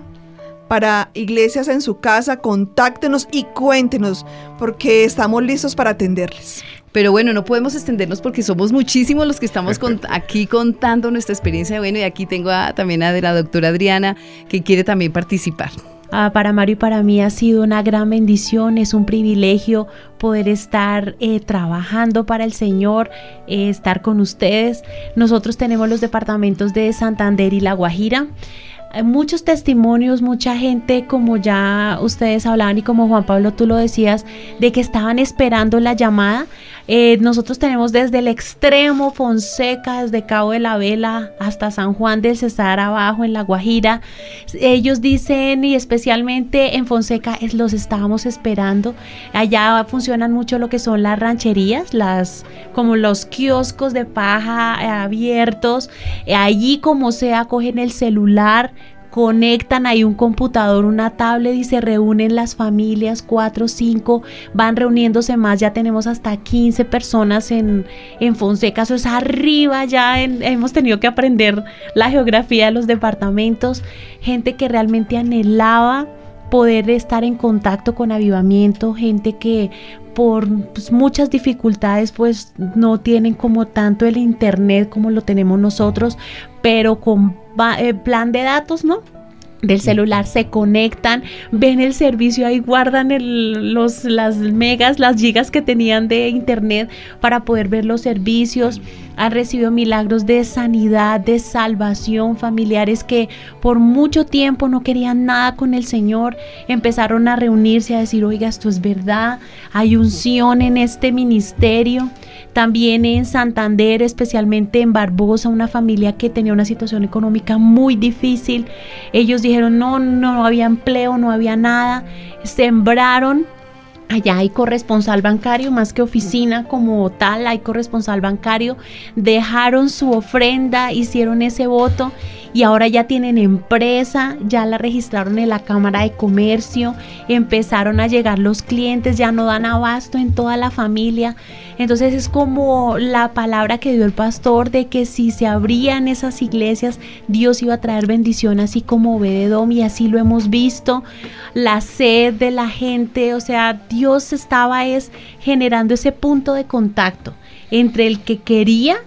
para iglesias en su casa. Contáctenos y cuéntenos porque estamos listos para atenderles. Pero bueno, no podemos extendernos porque somos muchísimos los que estamos con- aquí contando nuestra experiencia. Bueno, y aquí tengo a- también a de la doctora Adriana que quiere también participar. Ah, para Mario y para mí ha sido una gran bendición, es un privilegio poder estar eh, trabajando para el Señor, eh, estar con ustedes. Nosotros tenemos los departamentos de Santander y La Guajira. Hay muchos testimonios, mucha gente, como ya ustedes hablaban y como Juan Pablo tú lo decías, de que estaban esperando la llamada. Eh, nosotros tenemos desde el extremo Fonseca, desde Cabo de la Vela hasta San Juan del Cesar abajo en La Guajira. Ellos dicen, y especialmente en Fonseca, es, los estábamos esperando. Allá funcionan mucho lo que son las rancherías, las como los kioscos de paja eh, abiertos. Eh, allí como sea, cogen el celular, conectan ahí un computador, una tablet y se reúnen las familias, cuatro, cinco, van reuniéndose más, ya tenemos hasta 15 personas en, en Fonseca, eso es arriba, ya hemos tenido que aprender la geografía de los departamentos, gente que realmente anhelaba poder estar en contacto con avivamiento, gente que por pues, muchas dificultades pues no tienen como tanto el internet como lo tenemos nosotros, pero con plan de datos, ¿no? del celular se conectan, ven el servicio ahí, guardan el- los, las megas, las gigas que tenían de internet para poder ver los servicios. Han recibido milagros de sanidad, de salvación, familiares que por mucho tiempo no querían nada con el Señor, empezaron a reunirse a decir, oiga, esto es verdad, hay unción en este ministerio. También en Santander, especialmente en Barbosa, una familia que tenía una situación económica muy difícil. Ellos dijeron, no, no había empleo, no había nada. Sembraron Allá hay corresponsal bancario, más que oficina como tal, hay corresponsal bancario. Dejaron su ofrenda, hicieron ese voto y ahora ya tienen empresa, ya la registraron en la Cámara de Comercio, empezaron a llegar los clientes, ya no dan abasto en toda la familia. Entonces es como la palabra que dio el pastor de que si se abrían esas iglesias, Dios iba a traer bendición, así como Obededom, y así lo hemos visto. La sed de la gente, o sea, Dios estaba es generando ese punto de contacto entre el que quería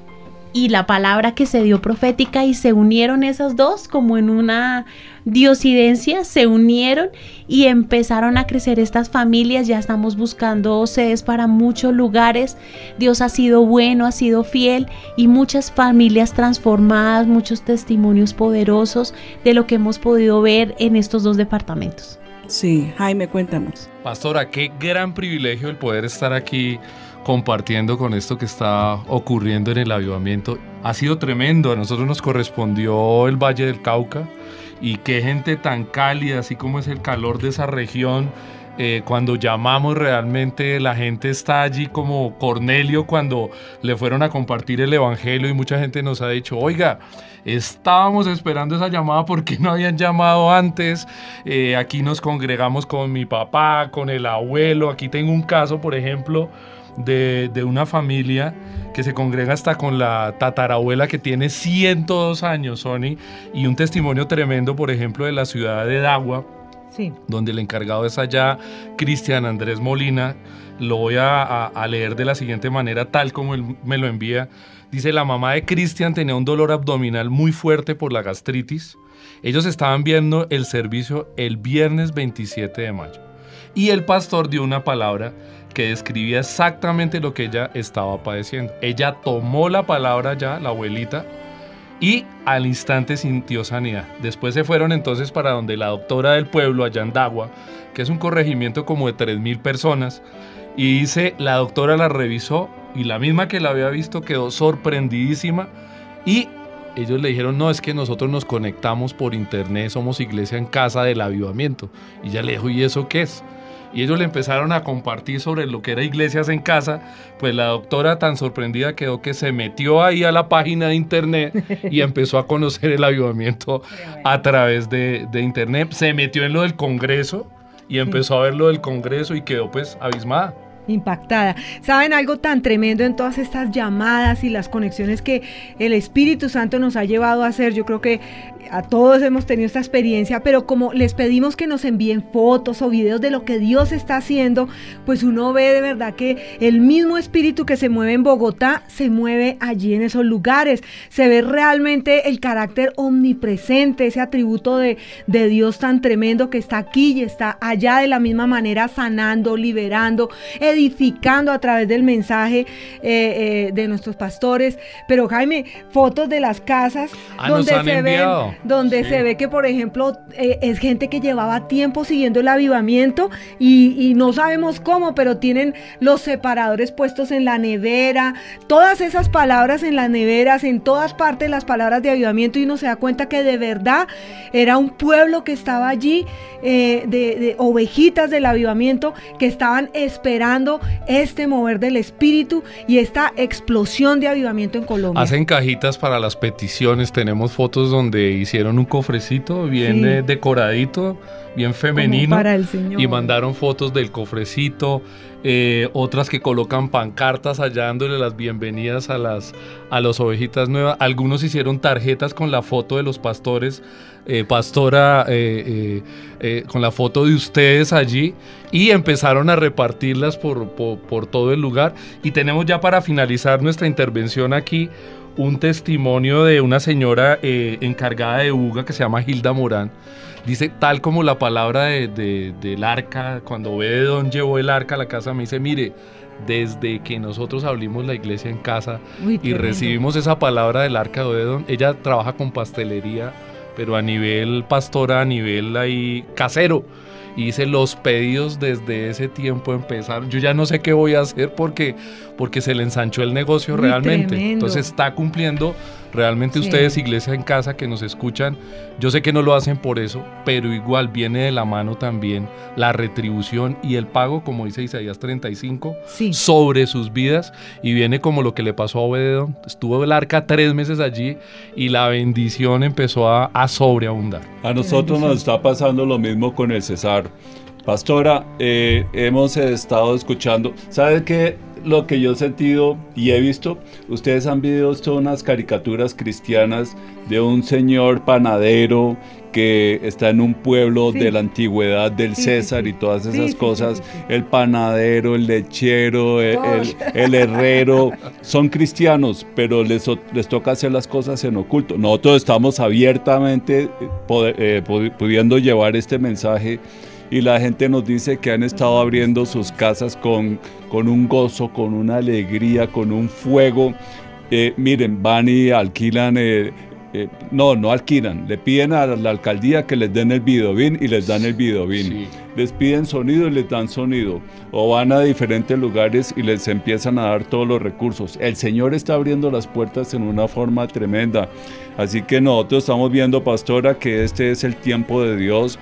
y la palabra que se dio profética y se unieron esas dos como en una diosidencia, se unieron y empezaron a crecer estas familias, ya estamos buscando sedes para muchos lugares, Dios ha sido bueno, ha sido fiel y muchas familias transformadas, muchos testimonios poderosos de lo que hemos podido ver en estos dos departamentos. Sí, Jaime, cuéntanos. Pastora, qué gran privilegio el poder estar aquí compartiendo con esto que está ocurriendo en el avivamiento. Ha sido tremendo, a nosotros nos correspondió el Valle del Cauca y qué gente tan cálida, así como es el calor de esa región. eh, cuando llamamos realmente la gente está allí como Cornelio cuando le fueron a compartir el Evangelio y mucha gente nos ha dicho, oiga, estábamos esperando esa llamada porque no habían llamado antes. Eh, aquí nos congregamos con mi papá, con el abuelo. Aquí tengo un caso, por ejemplo, de, de una familia que se congrega hasta con la tatarabuela que tiene 102 años, Sony, y un testimonio tremendo, por ejemplo, de la ciudad de Dagua, Sí. donde el encargado es allá Cristian Andrés Molina. Lo voy a, a- a leer de la siguiente manera, tal como él me lo envía. Dice, la mamá de Cristian tenía un dolor abdominal muy fuerte por la gastritis. Ellos estaban viendo el servicio el viernes 27 de mayo. Y el pastor dio una palabra que describía exactamente lo que ella estaba padeciendo. Ella tomó la palabra ya, la abuelita, y al instante sintió sanidad. Después se fueron entonces para donde la doctora del pueblo, allá en Dagua, que es un corregimiento como de 3.000 personas, y dice, la doctora la revisó y la misma que la había visto quedó sorprendidísima y ellos le dijeron, no, es que nosotros nos conectamos por internet, somos iglesia en casa del avivamiento. Y ella le dijo, ¿y eso qué es? Y ellos le empezaron a compartir sobre lo que era iglesias en casa, pues la doctora tan sorprendida quedó que se metió ahí a la página de internet y empezó a conocer el avivamiento a través de, de internet. Se metió en lo del Congreso y empezó a ver lo del Congreso y quedó pues abismada. impactada. ¿Saben algo tan tremendo en todas estas llamadas y las conexiones que el Espíritu Santo nos ha llevado a hacer? Yo creo que a todos hemos tenido esta experiencia, pero como les pedimos que nos envíen fotos o videos de lo que Dios está haciendo, pues uno ve de verdad que el mismo espíritu que se mueve en Bogotá se mueve allí en esos lugares. Se ve realmente el carácter omnipresente, ese atributo de, de Dios tan tremendo que está aquí y está allá de la misma manera sanando, liberando, edificando a través del mensaje eh, eh, de nuestros pastores. Pero Jaime, fotos de las casas Ah, donde se enviado. Donde Sí. se ve que por ejemplo eh, es gente que llevaba tiempo siguiendo el avivamiento y, y no sabemos cómo, pero tienen los separadores puestos en la nevera, todas esas palabras en las neveras, en todas partes las palabras de avivamiento y uno se da cuenta que de verdad era un pueblo que estaba allí, eh, de, de ovejitas del avivamiento que estaban esperando este mover del espíritu y esta explosión de avivamiento en Colombia. Hacen cajitas para las peticiones. Tenemos fotos donde hicieron un cofrecito bien Sí. eh, decoradito, bien femenino. para el Señor. Y mandaron fotos del cofrecito. eh, otras que colocan pancartas allá dándole las bienvenidas a las a las ovejitas nuevas. Algunos hicieron tarjetas con la foto de los pastores, eh, pastora, eh, con la foto de ustedes allí y empezaron a repartirlas por, por, por todo el lugar. Y tenemos ya para finalizar nuestra intervención aquí un testimonio de una señora eh, encargada de UGA que se llama Hilda Morán. Dice, tal como la palabra de- de- del arca, cuando ve de dónde llevó el arca a la casa, me dice, mire, desde que nosotros abrimos la iglesia en casa Uy, y recibimos esa palabra del arca de Obededón, ella trabaja con pastelería, pero a nivel pastora, a nivel ahí casero. Y dice, los pedidos desde ese tiempo empezaron. Yo ya no sé qué voy a hacer porque, porque se le ensanchó el negocio realmente. tremendo. Entonces está cumpliendo realmente Sí. ustedes, iglesia en casa que nos escuchan. Yo sé que no lo hacen por eso, pero igual viene de la mano también la retribución y el pago, como dice Isaías 35, sobre sus vidas. Y viene como lo que le pasó a Obededón. Estuvo el arca tres meses allí y la bendición empezó a, a sobreabundar. A nosotros nos está pasando lo mismo con el César. Pastora, eh, hemos estado escuchando. ¿Sabe qué? Lo que yo he sentido y he visto, ustedes han visto unas caricaturas cristianas de un señor panadero que está en un pueblo Sí. de la antigüedad del Sí, César sí. y todas esas cosas. El panadero, el lechero, el, Todos. el- el herrero, son cristianos, pero les, les toca hacer las cosas en oculto. Nosotros estamos abiertamente eh, poder- eh, pu- pudiendo llevar este mensaje y la gente nos dice que han estado abriendo sus casas con, con un gozo, con una alegría, con un fuego. Eh, miren, van y alquilan, eh, eh, no, no alquilan, le piden a la alcaldía que les den el videobin y les dan el videobin. Les piden sonido y les dan sonido. O van a diferentes lugares y les empiezan a dar todos los recursos. El Señor está abriendo las puertas en una forma tremenda. Así que nosotros estamos viendo, pastora, que este es el tiempo de Dios.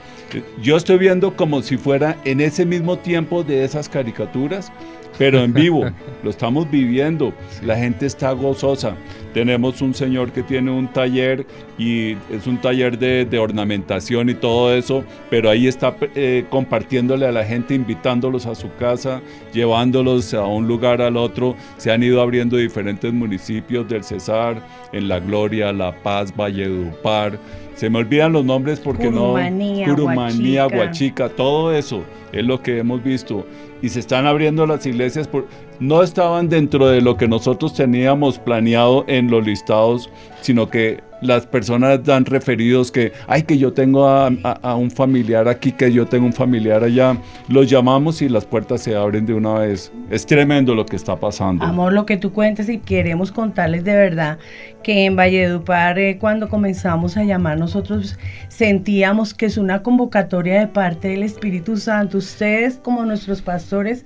Yo estoy viendo como si fuera en ese mismo tiempo de esas caricaturas, pero en vivo, lo estamos viviendo, la gente está gozosa. Tenemos un señor que tiene un taller y es un taller de, de ornamentación y todo eso, pero ahí está eh, compartiéndole a la gente, invitándolos a su casa, llevándolos a un lugar al otro. Se han ido abriendo diferentes municipios del Cesar, en La Gloria, La Paz, Valledupar. Se me olvidan los nombres porque Curumanía, no. Curumanía, Huachica. Huachica, todo eso es lo que hemos visto. Y se están abriendo las iglesias, por, no estaban dentro de lo que nosotros teníamos planeado en los listados, sino que las personas dan referidos que, ay, que yo tengo a, un familiar aquí, que yo tengo un familiar allá. Los llamamos y las puertas se abren de una vez. Es tremendo lo que está pasando. Amor, lo que tú cuentes y queremos contarles de verdad que en Valledupar eh, cuando comenzamos a llamar nosotros sentíamos que es una convocatoria de parte del Espíritu Santo. Ustedes como nuestros pastores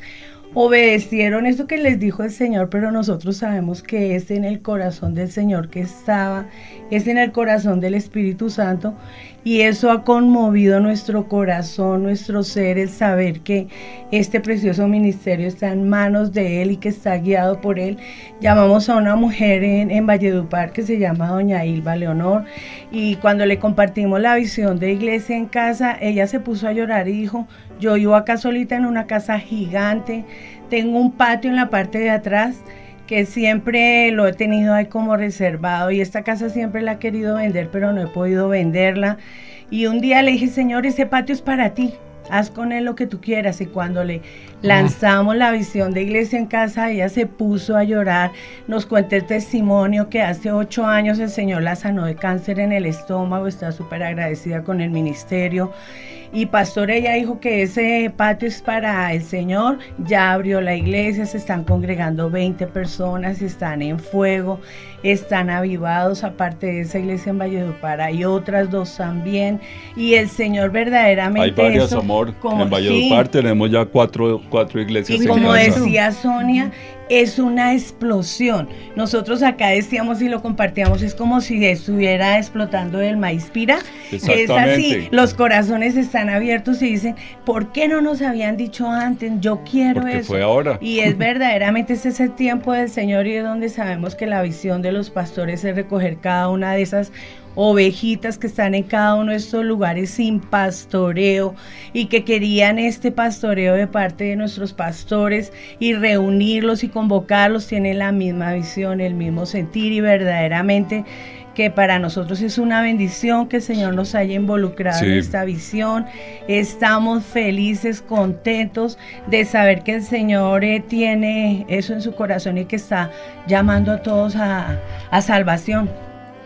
obedecieron eso que les dijo el Señor, pero nosotros sabemos que es en el corazón del Señor que estaba, es en el corazón del Espíritu Santo y eso ha conmovido nuestro corazón, nuestro ser, el saber que este precioso ministerio está en manos de Él y que está guiado por Él. Llamamos a una mujer en, en Valledupar que se llama Doña Ilva Leonor y cuando le compartimos la visión de iglesia en casa, ella se puso a llorar y dijo, yo vivo acá solita en una casa gigante, tengo un patio en la parte de atrás que siempre lo he tenido ahí como reservado y esta casa siempre la he querido vender, pero no he podido venderla. Y un día le dije, Señor, ese patio es para ti. Haz con él lo que tú quieras. Y cuando le lanzamos la visión de iglesia en casa, ella se puso a llorar. Nos cuenta el testimonio que hace ocho años el Señor la sanó de cáncer en el estómago. Está súper agradecida con el ministerio. Y pastor, ella dijo que ese patio es para el Señor. Ya abrió la iglesia, se están congregando 20 personas, están en fuego, están avivados. Aparte de esa iglesia en Valledupar, hay otras dos también. Y el Señor Hay verdaderamente. varias, eso, amor. como- en Valledupar tenemos ya cuatro, cuatro iglesias y en como casa. decía Sonia, es una explosión. Nosotros acá decíamos y lo compartíamos, es como si estuviera explotando el maíz pira. Es así, los corazones están abiertos y dicen, ¿por qué no nos habían dicho antes? Yo quiero Porque eso. fue ahora. Y es verdaderamente ese es el tiempo del Señor y es donde sabemos que la visión de los pastores es recoger cada una de esas ovejitas que están en cada uno de estos lugares sin pastoreo y que querían este pastoreo de parte de nuestros pastores y reunirlos y convocarlos, tienen la misma visión, el mismo sentir y verdaderamente que para nosotros es una bendición que el Señor nos haya involucrado en esta visión. Estamos felices, contentos de saber que el Señor eh, tiene eso en su corazón y que está llamando a todos a, a salvación.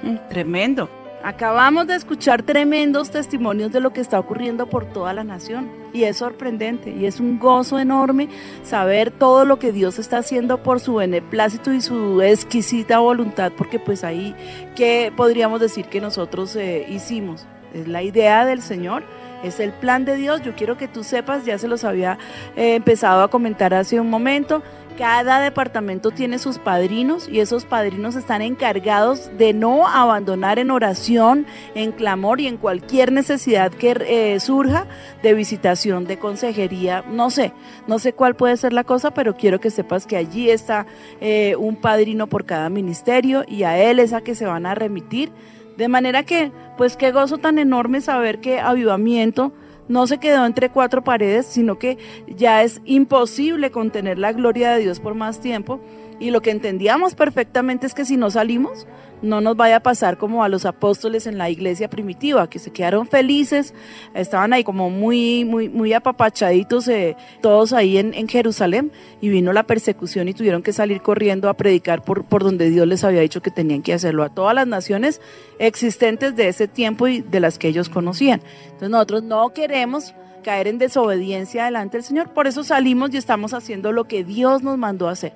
Mm, Tremendo. Acabamos de escuchar tremendos testimonios de lo que está ocurriendo por toda la nación y es sorprendente y es un gozo enorme saber todo lo que Dios está haciendo por su beneplácito y su exquisita voluntad porque pues ahí que podríamos decir que nosotros eh, hicimos es la idea del Señor es el plan de Dios. Yo quiero que tú sepas, ya se los había eh, empezado a comentar hace un momento, cada departamento tiene sus padrinos y esos padrinos están encargados de no abandonar en oración, en clamor y en cualquier necesidad que eh, surja de visitación, de consejería, no sé, no sé cuál puede ser la cosa, pero quiero que sepas que allí está eh, un padrino por cada ministerio y a él es a que se van a remitir. De manera que, pues qué gozo tan enorme saber que avivamiento no se quedó entre cuatro paredes, sino que ya es imposible contener la gloria de Dios por más tiempo. Y lo que entendíamos perfectamente es que si no salimos, no nos vaya a pasar como a los apóstoles en la iglesia primitiva, que se quedaron felices, estaban ahí como muy, muy, muy apapachaditos, eh, todos ahí en, Jerusalén, y vino la persecución y tuvieron que salir corriendo a predicar por, por donde Dios les había dicho que tenían que hacerlo, a todas las naciones existentes de ese tiempo y de las que ellos conocían. Entonces nosotros no queremos caer en desobediencia delante del Señor, por eso salimos y estamos haciendo lo que Dios nos mandó hacer.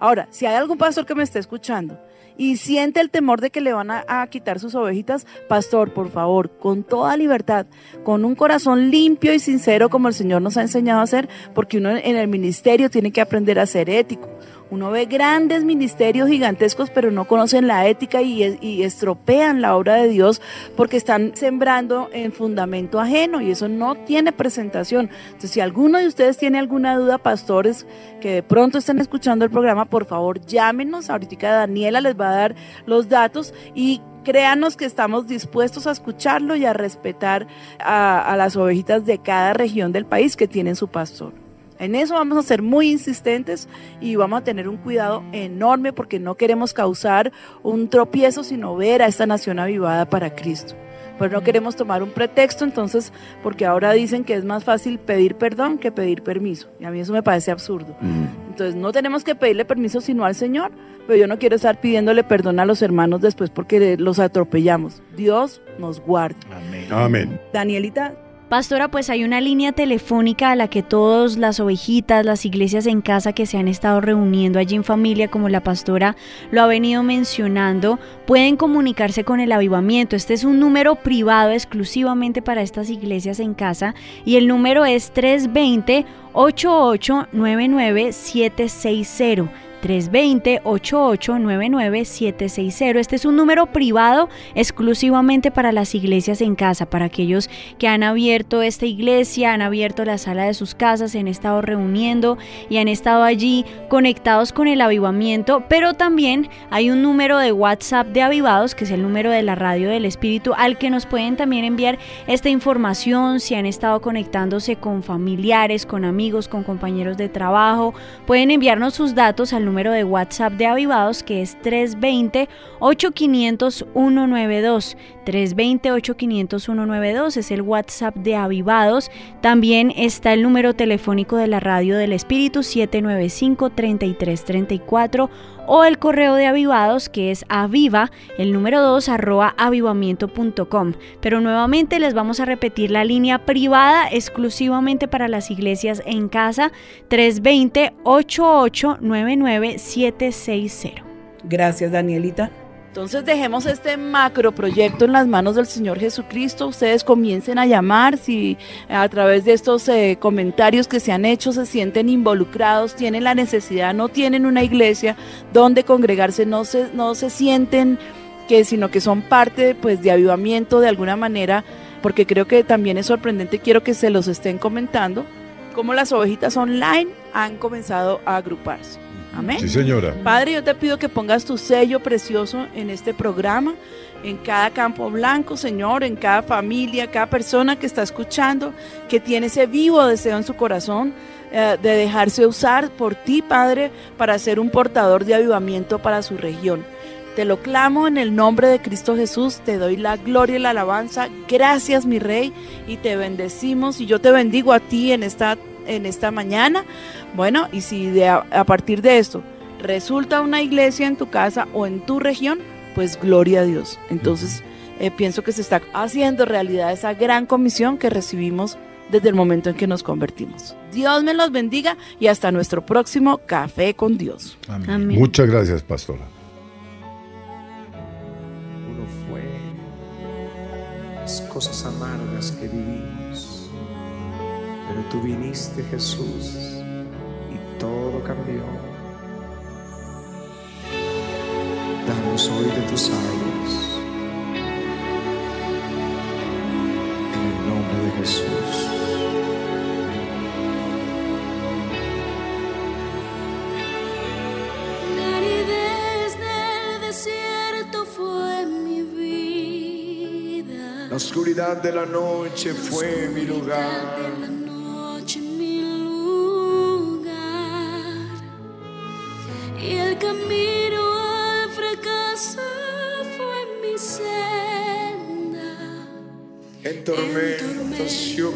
Ahora, si hay algún pastor que me esté escuchando y siente el temor de que le van a, quitar sus ovejitas, pastor, por favor, con toda libertad, con un corazón limpio y sincero como el Señor nos ha enseñado a hacer, porque uno en el ministerio tiene que aprender a ser ético. Uno ve grandes ministerios gigantescos, pero no conocen la ética y, estropean la obra de Dios porque están sembrando en fundamento ajeno y eso no tiene presentación. Entonces, si alguno de ustedes tiene alguna duda, pastores que de pronto están escuchando el programa, por favor llámenos. Ahorita Daniela les va a dar los datos y créanos que estamos dispuestos a escucharlo y a respetar a, a las ovejitas de cada región del país que tienen su pastor. En eso vamos a ser muy insistentes y vamos a tener un cuidado enorme porque no queremos causar un tropiezo, sino ver a esta nación avivada para Cristo. Pues no queremos tomar un pretexto, entonces, porque ahora dicen que es más fácil pedir perdón que pedir permiso. Y a mí eso me parece absurdo. Entonces, no tenemos que pedirle permiso sino al Señor, pero yo no quiero estar pidiéndole perdón a los hermanos después porque los atropellamos. Dios nos guarde. Amén. Amén. Danielita, Pastora, pues hay una línea telefónica a la que todas las ovejitas, las iglesias en casa que se han estado reuniendo allí en familia, como la pastora lo ha venido mencionando, pueden comunicarse con el avivamiento. Este es un número privado exclusivamente para estas iglesias en casa y el número es 320 8899 760. 320-8899-760. Este es un número privado exclusivamente para las iglesias en casa, para aquellos que han abierto esta iglesia, han abierto la sala de sus casas, se han estado reuniendo y han estado allí conectados con el avivamiento, pero también hay un número de WhatsApp de avivados, que es el número de la radio del Espíritu, al que nos pueden también enviar esta información, si han estado conectándose con familiares, con amigos, con compañeros de trabajo, pueden enviarnos sus datos al número de WhatsApp de Avivados que es 320-8500-192. 320-8500-192 es el WhatsApp de Avivados. También está el número telefónico de la Radio del Espíritu 795-3334 o el correo de avivados que es aviva, el número 2 arroba avivamiento.com. Pero nuevamente les vamos a repetir la línea privada exclusivamente para las iglesias en casa 320 8899 760. Gracias Danielita. Entonces dejemos este macro proyecto en las manos del Señor Jesucristo. Ustedes comiencen a llamar si a través de estos eh, comentarios que se han hecho se sienten involucrados, tienen la necesidad, no tienen una iglesia donde congregarse, no se, no se sienten que sino que son parte pues de avivamiento de alguna manera, porque creo que también es sorprendente, quiero que se los estén comentando, cómo las ovejitas online han comenzado a agruparse. Amén. Sí, señora. Padre, yo te pido que pongas tu sello precioso en este programa, en cada campo blanco, Señor, en cada familia, cada persona que está escuchando, que tiene ese vivo deseo en su corazón eh, de dejarse usar por ti, Padre, para ser un portador de avivamiento para su región. Te lo clamo en el nombre de Cristo Jesús, te doy la gloria y la alabanza. Gracias, mi Rey, y te bendecimos. Y yo te bendigo a ti en esta, en esta mañana. Bueno, y si de a, a partir de esto resulta una iglesia en tu casa o en tu región, pues gloria a Dios. Entonces, eh, pienso que se está haciendo realidad esa gran comisión que recibimos desde el momento en que nos convertimos. Dios me los bendiga y hasta nuestro próximo Café con Dios. Amén. Amén. Muchas gracias, pastora. Uno fue las cosas amargas que vivimos, pero tú viniste, Jesús, todo cambió. Danos hoy de tus aguas. En el nombre de Jesús. La aridez del desierto fue mi vida. La oscuridad de la noche fue mi lugar. En tormentas yo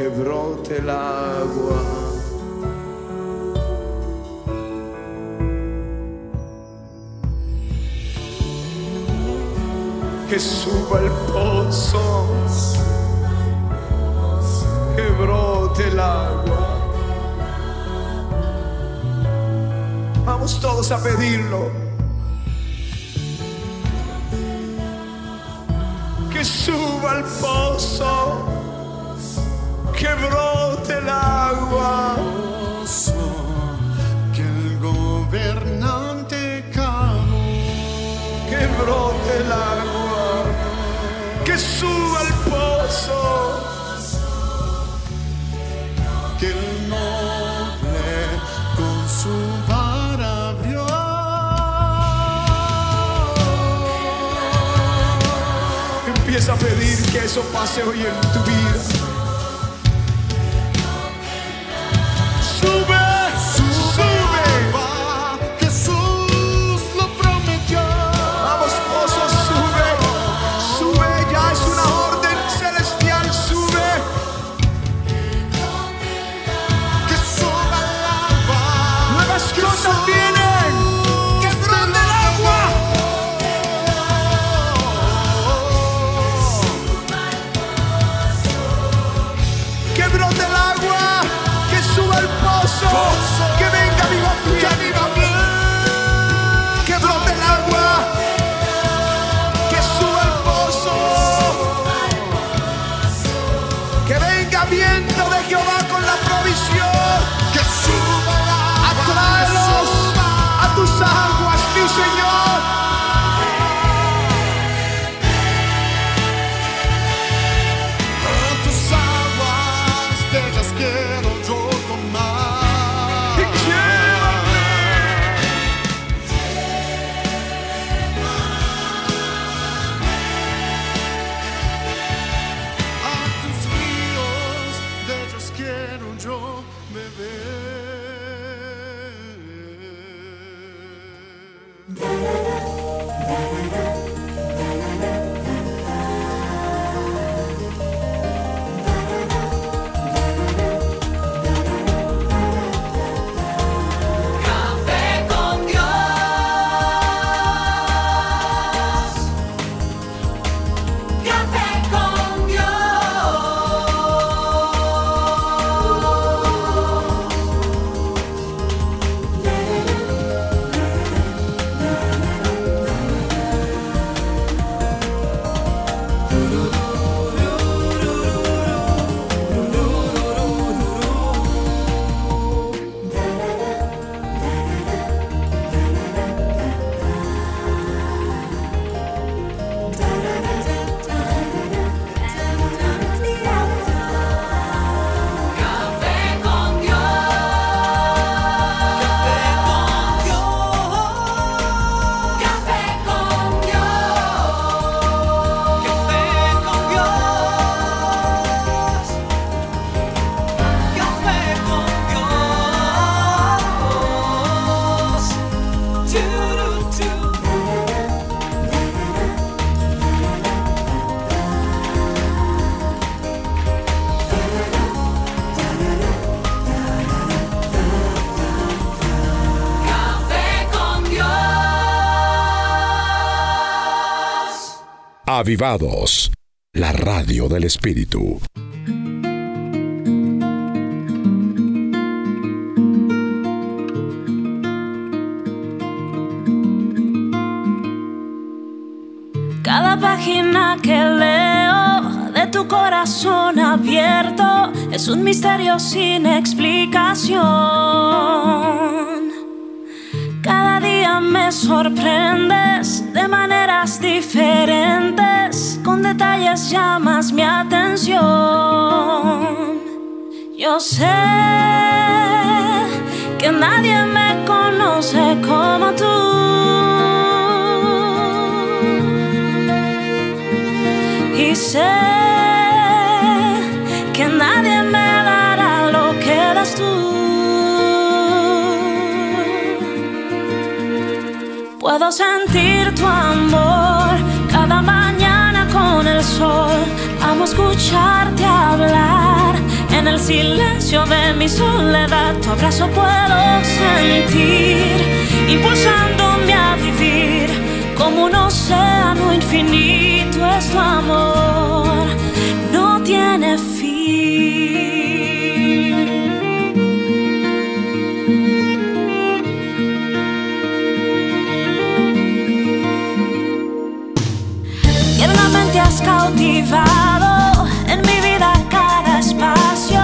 que brote el agua. Que suba el pozo, que brote el agua. Vamos todos a pedirlo. que eso pase hoy en tu vida. Avivados, la radio del Espíritu. Cada página que leo de tu corazón abierto es un misterio sin explicación. Cada día me sorprendes llamas mi atención. Yo sé que nadie me conoce como tú. Y sé escucharte hablar en el silencio de mi soledad. Tu abrazo puedo sentir, impulsándome a vivir como un océano infinito es tu amor, no tiene fin. Tiernamente has cautivado en mi vida cada espacio,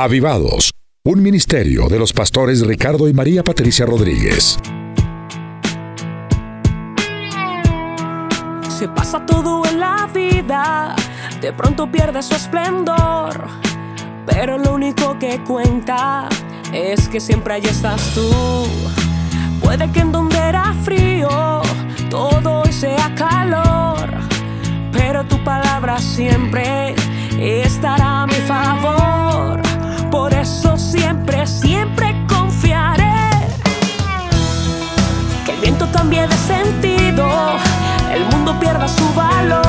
Avivados, un ministerio de los pastores Ricardo y María Patricia Rodríguez. Se pasa todo en la vida, de pronto pierde su esplendor. Pero lo único que cuenta es que siempre ahí estás tú. Puede que en donde era frío todo hoy sea calor, pero tu palabra siempre estará a mi favor. Siempre, siempre confiaré. Que el viento cambie de sentido, el mundo pierda su valor,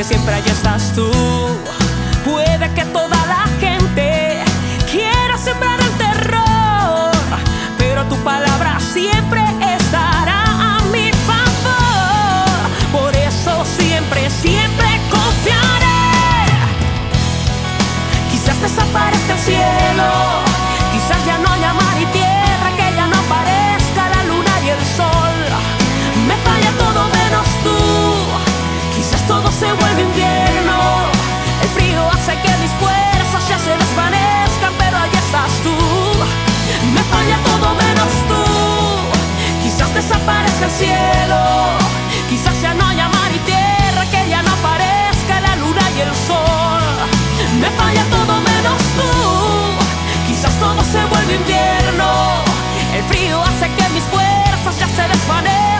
que siempre allí estás tú. Quizás ya no haya mar y tierra, que ya no aparezca la luna y el sol. Me falla todo menos tú. Quizás todo se vuelve invierno. El frío hace que mis fuerzas ya se desvanezcan.